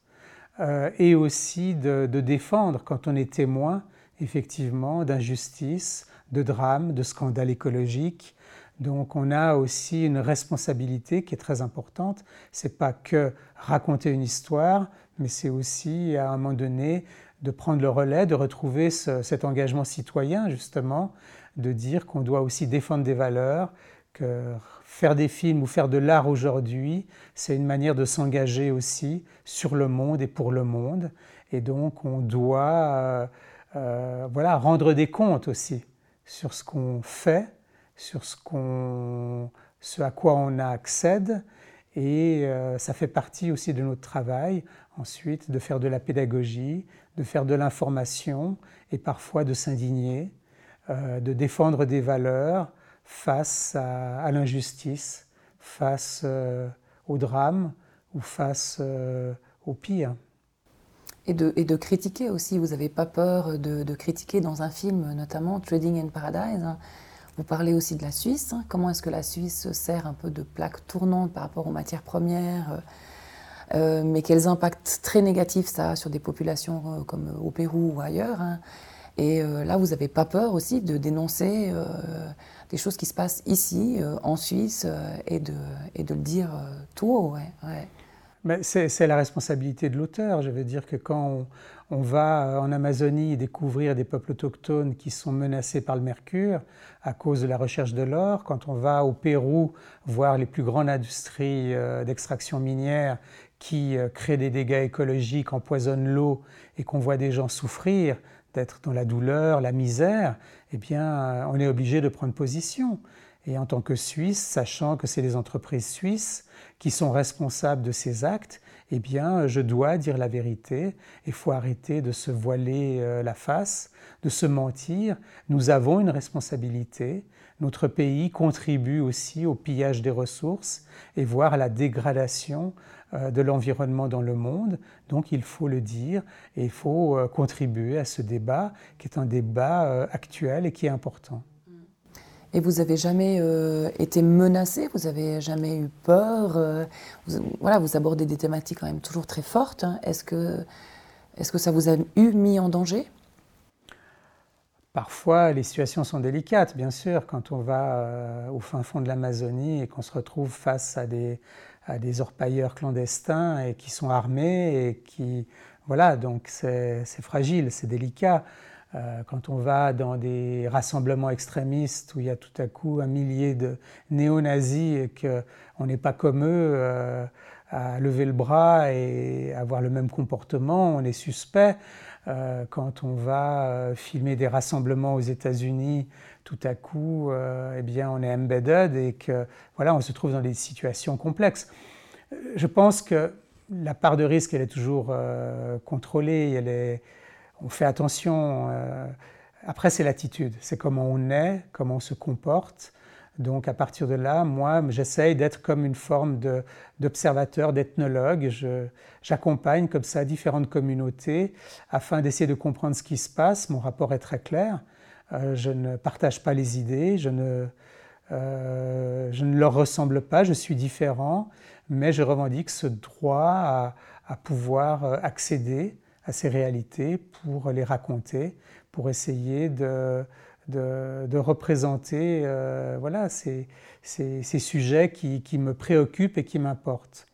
et aussi de, de, défendre quand on est témoin effectivement d'injustice, de drames, de scandales écologiques, donc on a aussi une responsabilité qui est très importante. C'est pas que raconter une histoire, mais c'est aussi à un moment donné de prendre le relais, de retrouver cet engagement citoyen justement, de dire qu'on doit aussi défendre des valeurs, que faire des films ou faire de l'art aujourd'hui, c'est une manière de s'engager aussi sur le monde et pour le monde. Et donc on doit euh, euh, voilà, rendre des comptes aussi sur ce qu'on fait sur ce, à quoi on accède et euh, ça fait partie aussi de notre travail ensuite de faire de la pédagogie, de faire de l'information et parfois de s'indigner, de défendre des valeurs face à, l'injustice, face euh, au drame ou face au pire. Et de, et de, critiquer aussi, vous n'avez pas peur de, critiquer dans un film, notamment Trading in Paradise. Hein. Vous parlez aussi de la Suisse. Hein. Comment est-ce que la Suisse sert un peu de plaque tournante par rapport aux matières premières euh, euh, mais quels impacts très négatifs ça a sur des populations euh, comme au Pérou ou ailleurs. Hein. Et là, vous n'avez pas peur aussi de dénoncer des choses qui se passent ici, en Suisse, et, de, le dire tout haut. Ouais, c'est la responsabilité de l'auteur. Je veux dire que quand on, va euh, en Amazonie découvrir des peuples autochtones qui sont menacés par le mercure à cause de la recherche de l'or. Quand on va au Pérou voir les plus grandes industries euh, d'extraction minière qui euh, créent des dégâts écologiques, empoisonnent l'eau et qu'on voit des gens souffrir, d'être dans la douleur, la misère, eh bien, on est obligé de prendre position. Et en tant que Suisse, sachant que c'est les entreprises suisses qui sont responsables de ces actes, eh bien, je dois dire la vérité. Il faut arrêter de se voiler euh, la face, de se mentir. Nous avons une responsabilité. notre pays contribue aussi au pillage des ressources et voire à la dégradation euh, de l'environnement dans le monde. Donc il faut le dire et il faut euh, contribuer à ce débat qui est un débat euh, actuel et qui est important. Et vous avez jamais été menacé, vous avez jamais eu peur? vous, voilà, vous abordez des thématiques quand même toujours très fortes. Hein. Est-ce que, est-ce que ça vous a eu mis en danger? Parfois, les situations sont délicates, bien sûr, quand on va euh, au fin fond de l'Amazonie et qu'on se retrouve face à des, à des orpailleurs clandestins et qui sont armés et qui. Voilà, donc c'est fragile, c'est délicat. Euh, quand on va dans des rassemblements extrémistes où il y a tout à coup un millier de néo-nazis et qu'on n'est pas comme eux euh, à lever le bras et avoir le même comportement, on est suspect. Euh, quand on va filmer des rassemblements aux États-Unis, tout à coup, euh, eh bien, on est embedded et que voilà, on se trouve dans des situations complexes. Je pense que la part de risque, elle est toujours contrôlée, elle est, on fait attention. après, c'est l'attitude, c'est comment on est, comment on se comporte. Donc à partir de là, moi, j'essaye d'être comme une forme d'observateur, d'ethnologue. J'accompagne comme ça différentes communautés afin d'essayer de comprendre ce qui se passe. Mon rapport est très clair. Euh, je ne partage pas les idées, je ne, euh, je ne leur ressemble pas, je suis différent, mais je revendique ce droit à, pouvoir euh, accéder à ces réalités pour les raconter, pour essayer de de, représenter voilà, ces, sujets qui, me préoccupent et qui m'importent.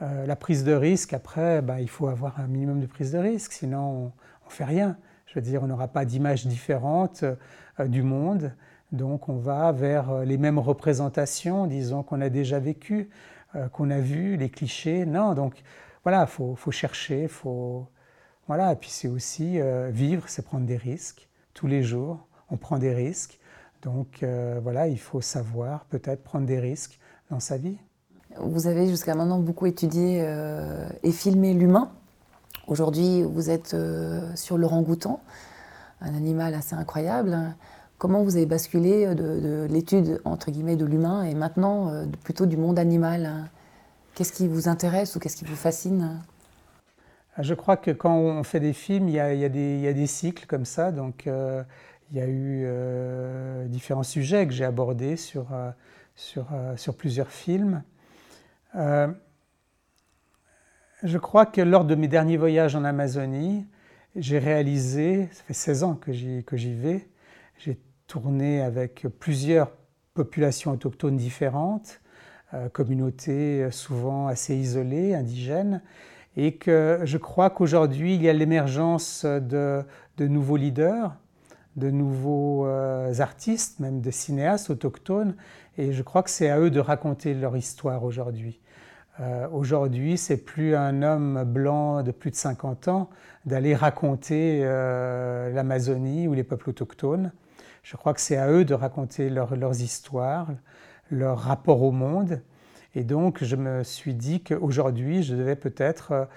La prise de risque, après, bah, il faut avoir un minimum de prise de risque, sinon on ne fait rien. Je veux dire, on n'aura pas d'image différente euh, du monde, donc on va vers les mêmes représentations, disons qu'on a déjà vécu, qu'on a vu, les clichés. Non, donc voilà, il faut, chercher, faut... Voilà, et puis c'est aussi vivre, c'est prendre des risques tous les jours on prend des risques. Donc euh, voilà, il faut savoir peut-être prendre des risques dans sa vie. Vous avez jusqu'à maintenant beaucoup étudié euh, et filmé l'humain. Aujourd'hui, vous êtes euh, sur l'orang-outan, un animal assez incroyable. Comment vous avez basculé de, de l'étude entre guillemets de l'humain et maintenant plutôt du monde animal? Qu'est-ce qui vous intéresse ou qu'est-ce qui vous fascine? Je crois que quand on fait des films, il y a, des, cycles comme ça. Donc il y a eu euh, différents sujets que j'ai abordés euh, euh, sur, plusieurs films. Je crois que lors de mes derniers voyages en Amazonie, j'ai réalisé, ça fait 16 ans que j'y vais, j'ai tourné avec plusieurs populations autochtones différentes, communautés souvent assez isolées, indigènes, et que je crois qu'aujourd'hui, il y a l'émergence de, de, nouveaux leaders, de nouveaux euh, artistes, même de cinéastes autochtones, et je crois que c'est à eux de raconter leur histoire aujourd'hui. Euh, aujourd'hui, c'est plus un homme blanc de plus de 50 ans d'aller raconter euh, l'Amazonie ou les peuples autochtones. Je crois que c'est à eux de raconter leurs histoires, leur rapport au monde. Et donc, je me suis dit qu'aujourd'hui, je devais peut-être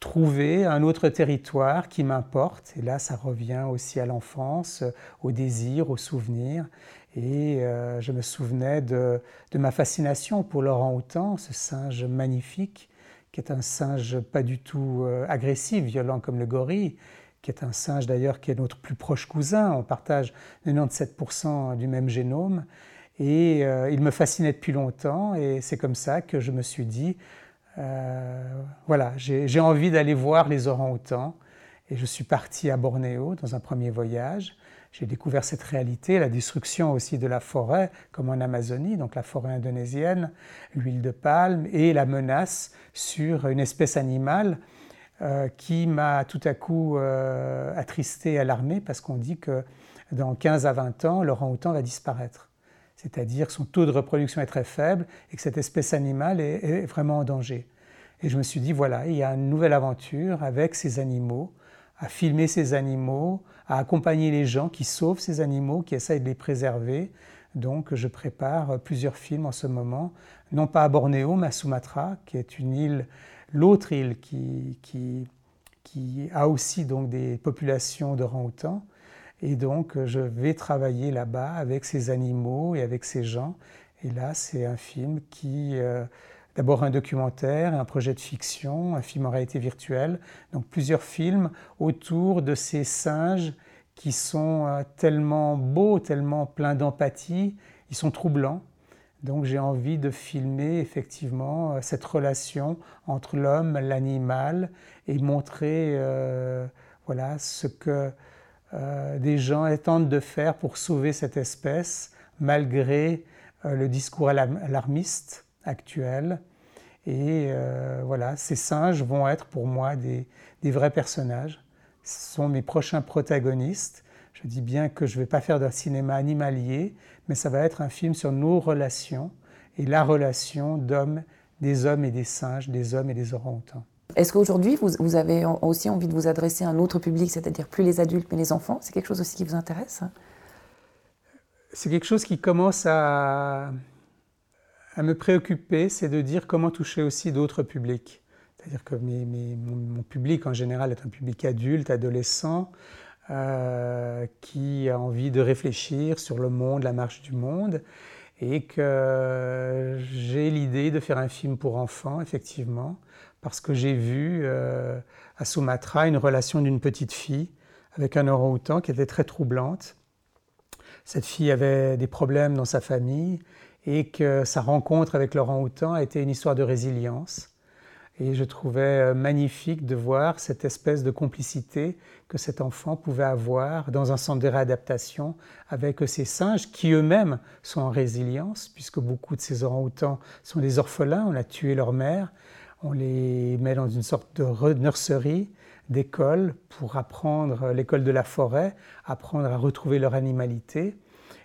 trouver un autre territoire qui m'importe. Et là, ça revient aussi à l'enfance, au désir, au souvenir. Et euh, je me souvenais de, ma fascination pour l'orang-outan, ce singe magnifique, qui est un singe pas du tout euh, agressif, violent comme le gorille, qui est un singe d'ailleurs qui est notre plus proche cousin. On partage 97% du même génome. Et euh, il me fascinait depuis longtemps. Et c'est comme ça que je me suis dit, voilà, j'ai envie d'aller voir les orangs-outans. Et je suis parti à Bornéo dans un premier voyage. J'ai découvert cette réalité, la destruction aussi de la forêt, comme en Amazonie, donc la forêt indonésienne, l'huile de palme et la menace sur une espèce animale euh, qui m'a tout à coup euh, attristé, alarmé, parce qu'on dit que dans 15 à 20 ans, l'orang-outan va disparaître c'est-à-dire que son taux de reproduction est très faible et que cette espèce animale est, vraiment en danger. Et je me suis dit, voilà, il y a une nouvelle aventure avec ces animaux, à filmer ces animaux, à accompagner les gens qui sauvent ces animaux, qui essayent de les préserver. Donc je prépare plusieurs films en ce moment, non pas à Bornéo, mais à Sumatra, qui est une île, l'autre île qui, qui, qui, a aussi donc des populations d'orang-outans Et donc, je vais travailler là-bas avec ces animaux et avec ces gens. Et là, c'est un film qui, euh, d'abord un documentaire, un projet de fiction, un film en réalité virtuelle, donc plusieurs films autour de ces singes qui sont euh, tellement beaux, tellement pleins d'empathie, ils sont troublants. Donc j'ai envie de filmer effectivement euh, cette relation entre l'homme, l'animal et montrer voilà, ce que euh, des gens tentent de faire pour sauver cette espèce malgré euh, le discours alarmiste actuel. Et euh, voilà, ces singes vont être pour moi des, vrais personnages. Ce sont mes prochains protagonistes. Je dis bien que je ne vais pas faire d'un cinéma animalier, mais ça va être un film sur nos relations et la relation d'hommes, des hommes et des singes, des hommes et des orang-outans. Est-ce qu'aujourd'hui, vous, avez aussi envie de vous adresser à un autre public, c'est-à-dire plus les adultes, mais les enfants? C'est quelque chose aussi qui vous intéresse? C'est quelque chose qui commence à, à me préoccuper, c'est de dire comment toucher aussi d'autres publics. C'est-à-dire que mon, public en général est un public adulte, adolescent, euh, qui a envie de réfléchir sur le monde, la marche du monde, et que j'ai l'idée de faire un film pour enfants, effectivement, parce que j'ai vu euh, à Sumatra une relation d'une petite fille avec un orang-outan qui était très troublante. Cette fille avait des problèmes dans sa famille et que sa rencontre avec l'orang-outan a été une histoire de résilience. Et je trouvais euh, magnifique de voir cette espèce de complicité que cet enfant pouvait avoir dans un centre de réadaptation avec ces singes qui eux-mêmes sont en résilience, puisque beaucoup de ces orang-outans sont des orphelins, on a tué leur mère, on les met dans une sorte de nurserie, d'école, pour apprendre l'école de la forêt, apprendre à retrouver leur animalité.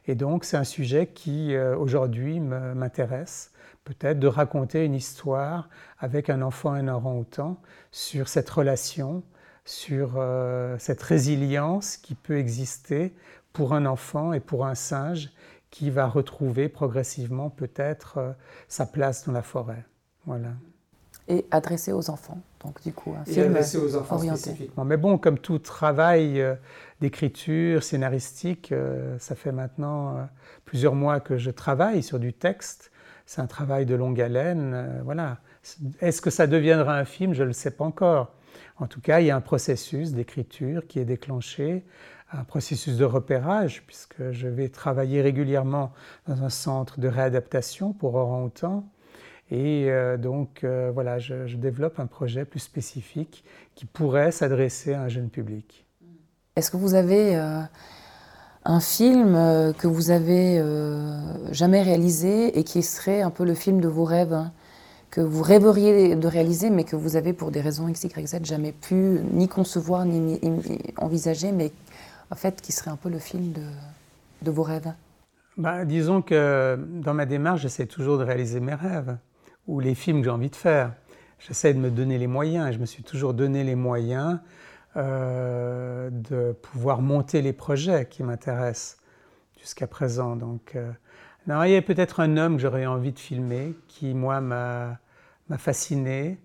Et donc c'est un sujet qui euh, aujourd'hui m'intéresse, peut-être de raconter une histoire avec un enfant et un orang-outan sur cette relation, sur euh, cette résilience qui peut exister pour un enfant et pour un singe qui va retrouver progressivement peut-être euh, sa place dans la forêt. Voilà et adressé aux enfants. Donc du coup, un film adressé aux enfants spécifiquement. Mais bon, comme tout travail euh, d'écriture scénaristique, euh, ça fait maintenant euh, plusieurs mois que je travaille sur du texte. C'est un travail de longue haleine. Voilà. Est-ce que ça deviendra un film? Je ne le sais pas encore. En tout cas, il y a un processus d'écriture qui est déclenché, un processus de repérage, puisque je vais travailler régulièrement dans un centre de réadaptation pour orang-outan et euh, donc, euh, voilà, je, développe un projet plus spécifique qui pourrait s'adresser à un jeune public. Est-ce que vous avez euh, un film que vous avez jamais réalisé et qui serait un peu le film de vos rêves hein, que vous rêveriez de réaliser, mais que vous avez pour des raisons X, Y, Z jamais pu ni concevoir ni, envisager, mais en fait qui serait un peu le film de, de vos rêves? Bah, Disons que dans ma démarche, j'essaie toujours de réaliser mes rêves ou les films que j'ai envie de faire. J'essaie de me donner les moyens et je me suis toujours donné les moyens euh, de pouvoir monter les projets qui m'intéressent jusqu'à présent. Donc, euh, il y a peut-être un homme que j'aurais envie de filmer qui, moi, m'a fasciné.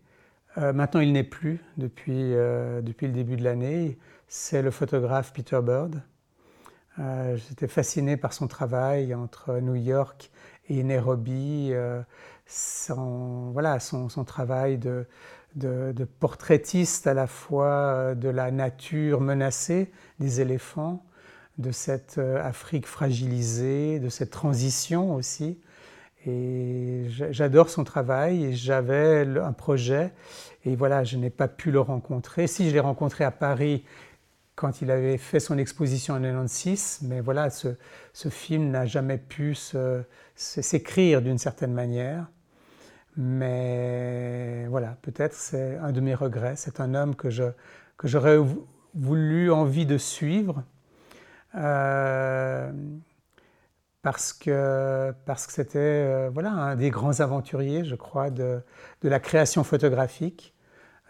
Euh, maintenant, il n'est plus depuis, depuis le début de l'année. C'est le photographe Peter Bird. J'étais fasciné par son travail entre New York et Nairobi son, voilà, son, travail de, de, portraitiste à la fois euh, de la nature menacée des éléphants, de cette euh, Afrique fragilisée, de cette transition aussi. Et j'adore son travail et j'avais un projet et voilà, je n'ai pas pu le rencontrer. Si je l'ai rencontré à Paris quand il avait fait son exposition en 96, mais voilà, ce, ce film n'a jamais pu s'écrire d'une certaine manière. Mais voilà, peut-être c'est un de mes regrets. C'est un homme que, je, que j'aurais voulu envie de suivre euh, parce que parce que c'était euh, voilà un des grands aventuriers, je crois, de, de, la création photographique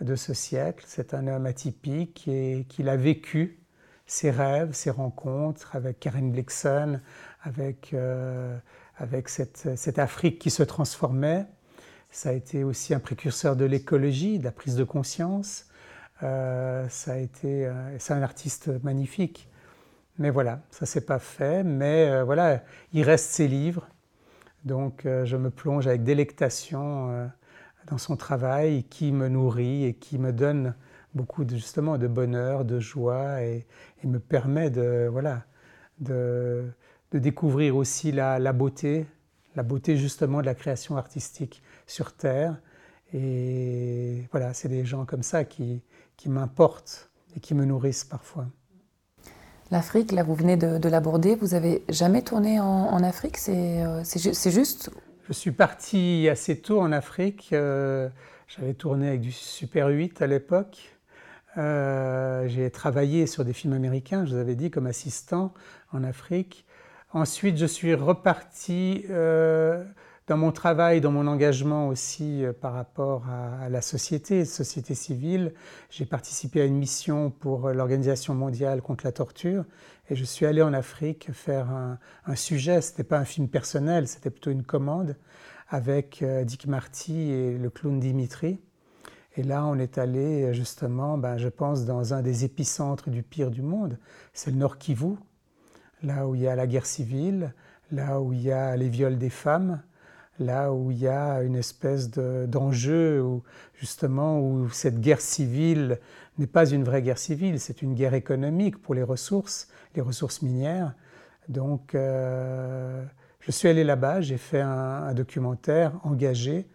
de ce siècle. C'est un homme atypique et qu'il a vécu ses rêves, ses rencontres avec Karen Blixen, avec, euh, avec cette, cette Afrique qui se transformait. Ça a été aussi un précurseur de l'écologie, de la prise de conscience. Euh, ça a été, euh, c'est un artiste magnifique. Mais voilà, ça s'est pas fait. Mais euh, voilà, il reste ses livres. Donc je me plonge avec délectation dans son travail qui me nourrit et qui me donne beaucoup de, justement de bonheur, de joie et, me permet de, voilà, de, découvrir aussi la, beauté, la beauté justement de la création artistique sur Terre. Et voilà, c'est des gens comme ça qui, qui m'importent et qui me nourrissent parfois. L'Afrique, là, vous venez de, l'aborder. Vous avez jamais tourné en, Afrique? Euh, C'est juste? Je suis parti assez tôt en Afrique. Euh, j'avais tourné avec du Super 8 à l'époque. Euh, j'ai travaillé sur des films américains, je vous avais dit, comme assistant en Afrique. Ensuite, je suis reparti dans mon travail, dans mon engagement aussi euh, par rapport à, la société, société civile, j'ai participé à une mission pour euh, l'Organisation mondiale contre la torture et je suis allé en Afrique faire un, sujet. Ce n'était pas un film personnel, c'était plutôt une commande avec euh, Dick Marty et le clown Dimitri. Et là, on est allé justement, ben, je pense, dans un des épicentres du pire du monde. C'est le Nord Kivu, là où il y a la guerre civile, là où il y a les viols des femmes, là où il y a une espèce d'enjeu, où justement où cette guerre civile n'est pas une vraie guerre civile, c'est une guerre économique pour les ressources, les ressources minières. Donc euh, je suis allé là-bas, j'ai fait un, documentaire engagé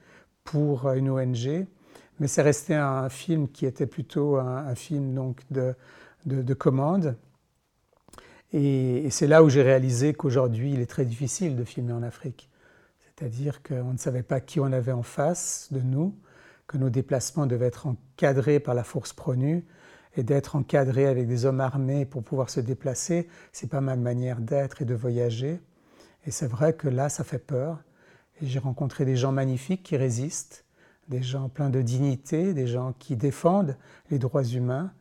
pour une ONG, mais c'est resté un film qui était plutôt un, film donc de, de, commande. et c'est là où j'ai réalisé qu'aujourd'hui, il est très difficile de filmer en Afrique. C'est-à-dire qu'on ne savait pas qui on avait en face de nous, que nos déplacements devaient être encadrés par la force pronue et d'être encadrés avec des hommes armés pour pouvoir se déplacer, c'est pas ma manière d'être et de voyager. Et c'est vrai que là, ça fait peur. Et j'ai rencontré des gens magnifiques qui résistent, des gens pleins de dignité, des gens qui défendent les droits humains.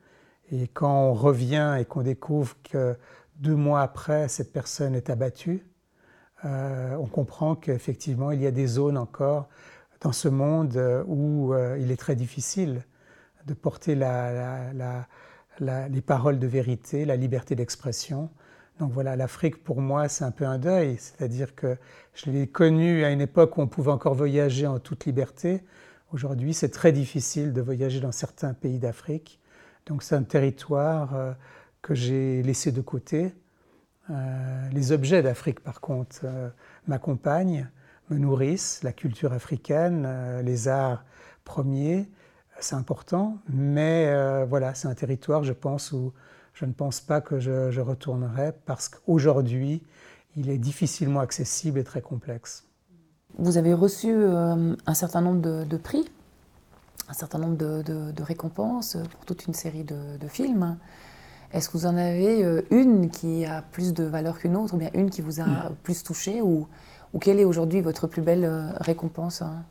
Et quand on revient et qu'on découvre que deux mois après, cette personne est abattue, euh, on comprend qu'effectivement, il y a des zones encore dans ce monde euh, où euh, il est très difficile de porter les paroles de vérité, la liberté d'expression. Donc voilà, l'Afrique pour moi c'est un peu un deuil, c'est-à-dire que je l'ai connue à une époque où on pouvait encore voyager en toute liberté. Aujourd'hui c'est très difficile de voyager dans certains pays d'Afrique. Donc c'est un territoire que j'ai laissé de côté. Euh, les objets d'Afrique, par contre, euh, m'accompagnent, me nourrissent, la culture africaine, euh, les arts premiers, c'est important, mais voilà, c'est un territoire, je pense, où je ne pense pas que je, retournerai parce qu'aujourd'hui, il est difficilement accessible et très complexe. Vous avez reçu un certain nombre de, prix, un certain nombre de, récompenses pour toute une série de films. Est-ce que vous en avez euh, une qui a plus de valeur qu'une autre, ou bien une qui vous a mm. plus touché, ou, ou quelle est aujourd'hui votre plus belle euh, récompense hein?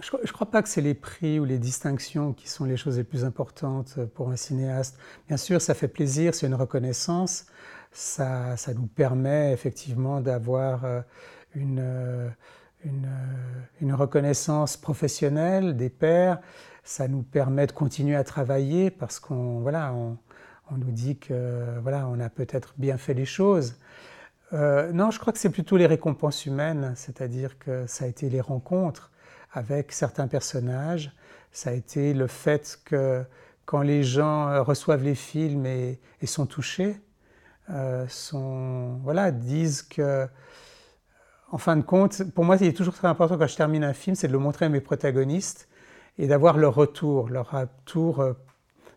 Je ne crois pas que c'est les prix ou les distinctions qui sont les choses les plus importantes pour un cinéaste. Bien sûr, ça fait plaisir, c'est une reconnaissance. Ça, ça, nous permet effectivement d'avoir euh, une, une, une, reconnaissance professionnelle des pairs. Ça nous permet de continuer à travailler parce qu'on voilà, on, on nous dit que voilà, on a peut-être bien fait les choses. Euh, non, je crois que c'est plutôt les récompenses humaines, c'est-à-dire que ça a été les rencontres avec certains personnages, ça a été le fait que quand les gens reçoivent les films et, sont touchés, euh, sont, voilà, disent que, en fin de compte, pour moi, il est toujours très important quand je termine un film, c'est de le montrer à mes protagonistes et d'avoir leur retour, leur retour euh,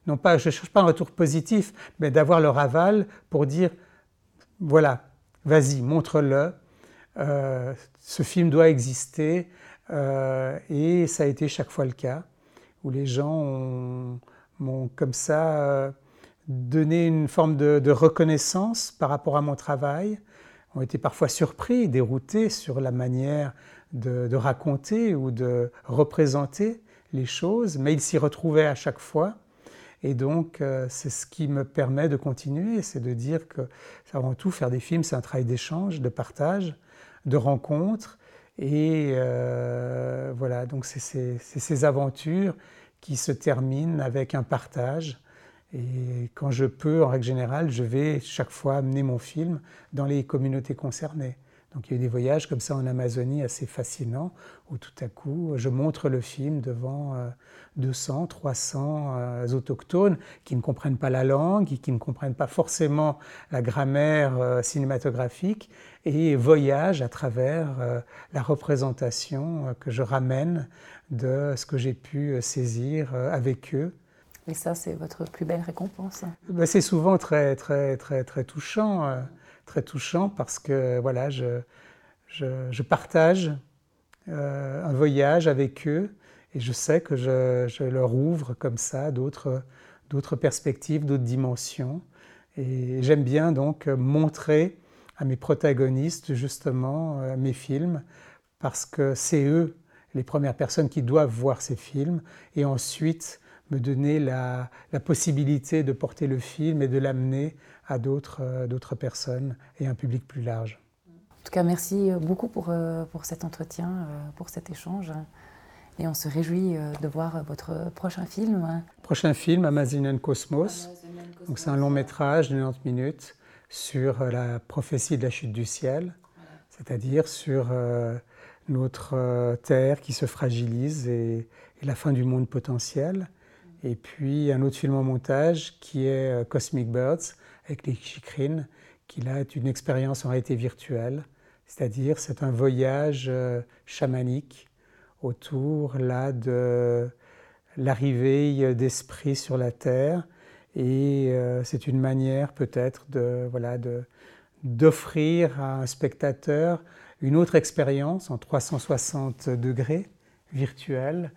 non pas, je ne cherche pas un retour positif, mais d'avoir leur aval pour dire, voilà, vas-y, montre-le, euh, ce film doit exister, euh, et ça a été chaque fois le cas, où les gens m'ont comme ça euh, donné une forme de, reconnaissance par rapport à mon travail, ont été parfois surpris, déroutés sur la manière de raconter ou de représenter les choses, mais ils s'y retrouvaient à chaque fois. Et donc, euh, c'est ce qui me permet de continuer, c'est de dire que, avant tout, faire des films, c'est un travail d'échange, de partage, de rencontre. Et euh, voilà, donc c'est ces, aventures qui se terminent avec un partage Et quand je peux, en règle générale, je vais chaque fois amener mon film dans les communautés concernées. Donc il y a eu des voyages comme ça en Amazonie assez fascinants, où tout à coup je montre le film devant 200, euh, 300 euh, autochtones qui ne comprennent pas la langue, qui ne comprennent pas forcément la grammaire euh, cinématographique, et voyagent à travers la représentation que je ramène de ce que j'ai pu saisir avec eux. Et ça, c'est votre plus belle récompense ben, C'est souvent très, très, très, très touchant très touchant parce que voilà, je, je, partage euh, un voyage avec eux et je sais que je, je leur ouvre comme ça d'autres, perspectives, d'autres dimensions. Et j'aime bien donc montrer à mes protagonistes justement euh, mes films parce que c'est eux les premières personnes qui doivent voir ces films et ensuite me donner la, la possibilité de porter le film et de l'amener à d'autres, euh, personnes et un public plus large. En tout cas, merci beaucoup pour, euh, pour cet entretien, euh, pour cet échange. Et on se réjouit de voir votre prochain film. Prochain film, Amazonian Cosmos. Donc c'est un long métrage de 90 minutes sur la prophétie de la chute du ciel, c'est-à-dire sur notre Terre qui se fragilise et, et, la fin du monde potentiel. Et puis un autre film en montage qui est Cosmic Birds, avec les chicrines, qui là est une expérience en réalité virtuelle, c'est-à-dire c'est un voyage euh, chamanique autour là de l'arrivée d'esprit sur la terre. Et euh, c'est une manière peut-être de voilà d'offrir à un spectateur une autre expérience en 360 degrés virtuelle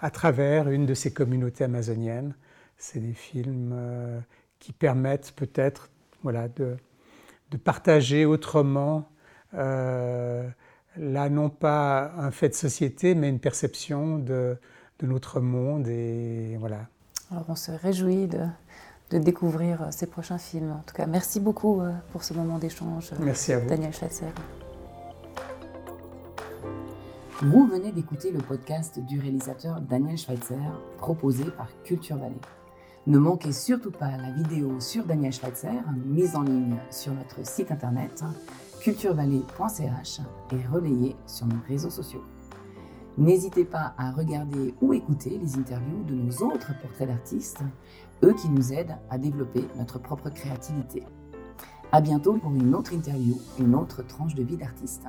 à travers une de ces communautés amazoniennes. C'est des films euh, qui permettent peut-être voilà, de, de, partager autrement, euh, là non pas un fait de société, mais une perception de, de notre monde. Et voilà. Alors on se réjouit de, de, découvrir ces prochains films. En tout cas, merci beaucoup euh, pour ce moment d'échange. Merci à vous. Daniel Schweitzer. Vous venez d'écouter le podcast du réalisateur Daniel Schweitzer, proposé par Culture Valley. Ne manquez surtout pas la vidéo sur Daniel Schweitzer, mise en ligne sur notre site internet culturevallée.ch et relayée sur nos réseaux sociaux. N'hésitez pas à regarder ou écouter les interviews de nos autres portraits d'artistes, eux qui nous aident à développer notre propre créativité. À bientôt pour une autre interview, une autre tranche de vie d'artiste.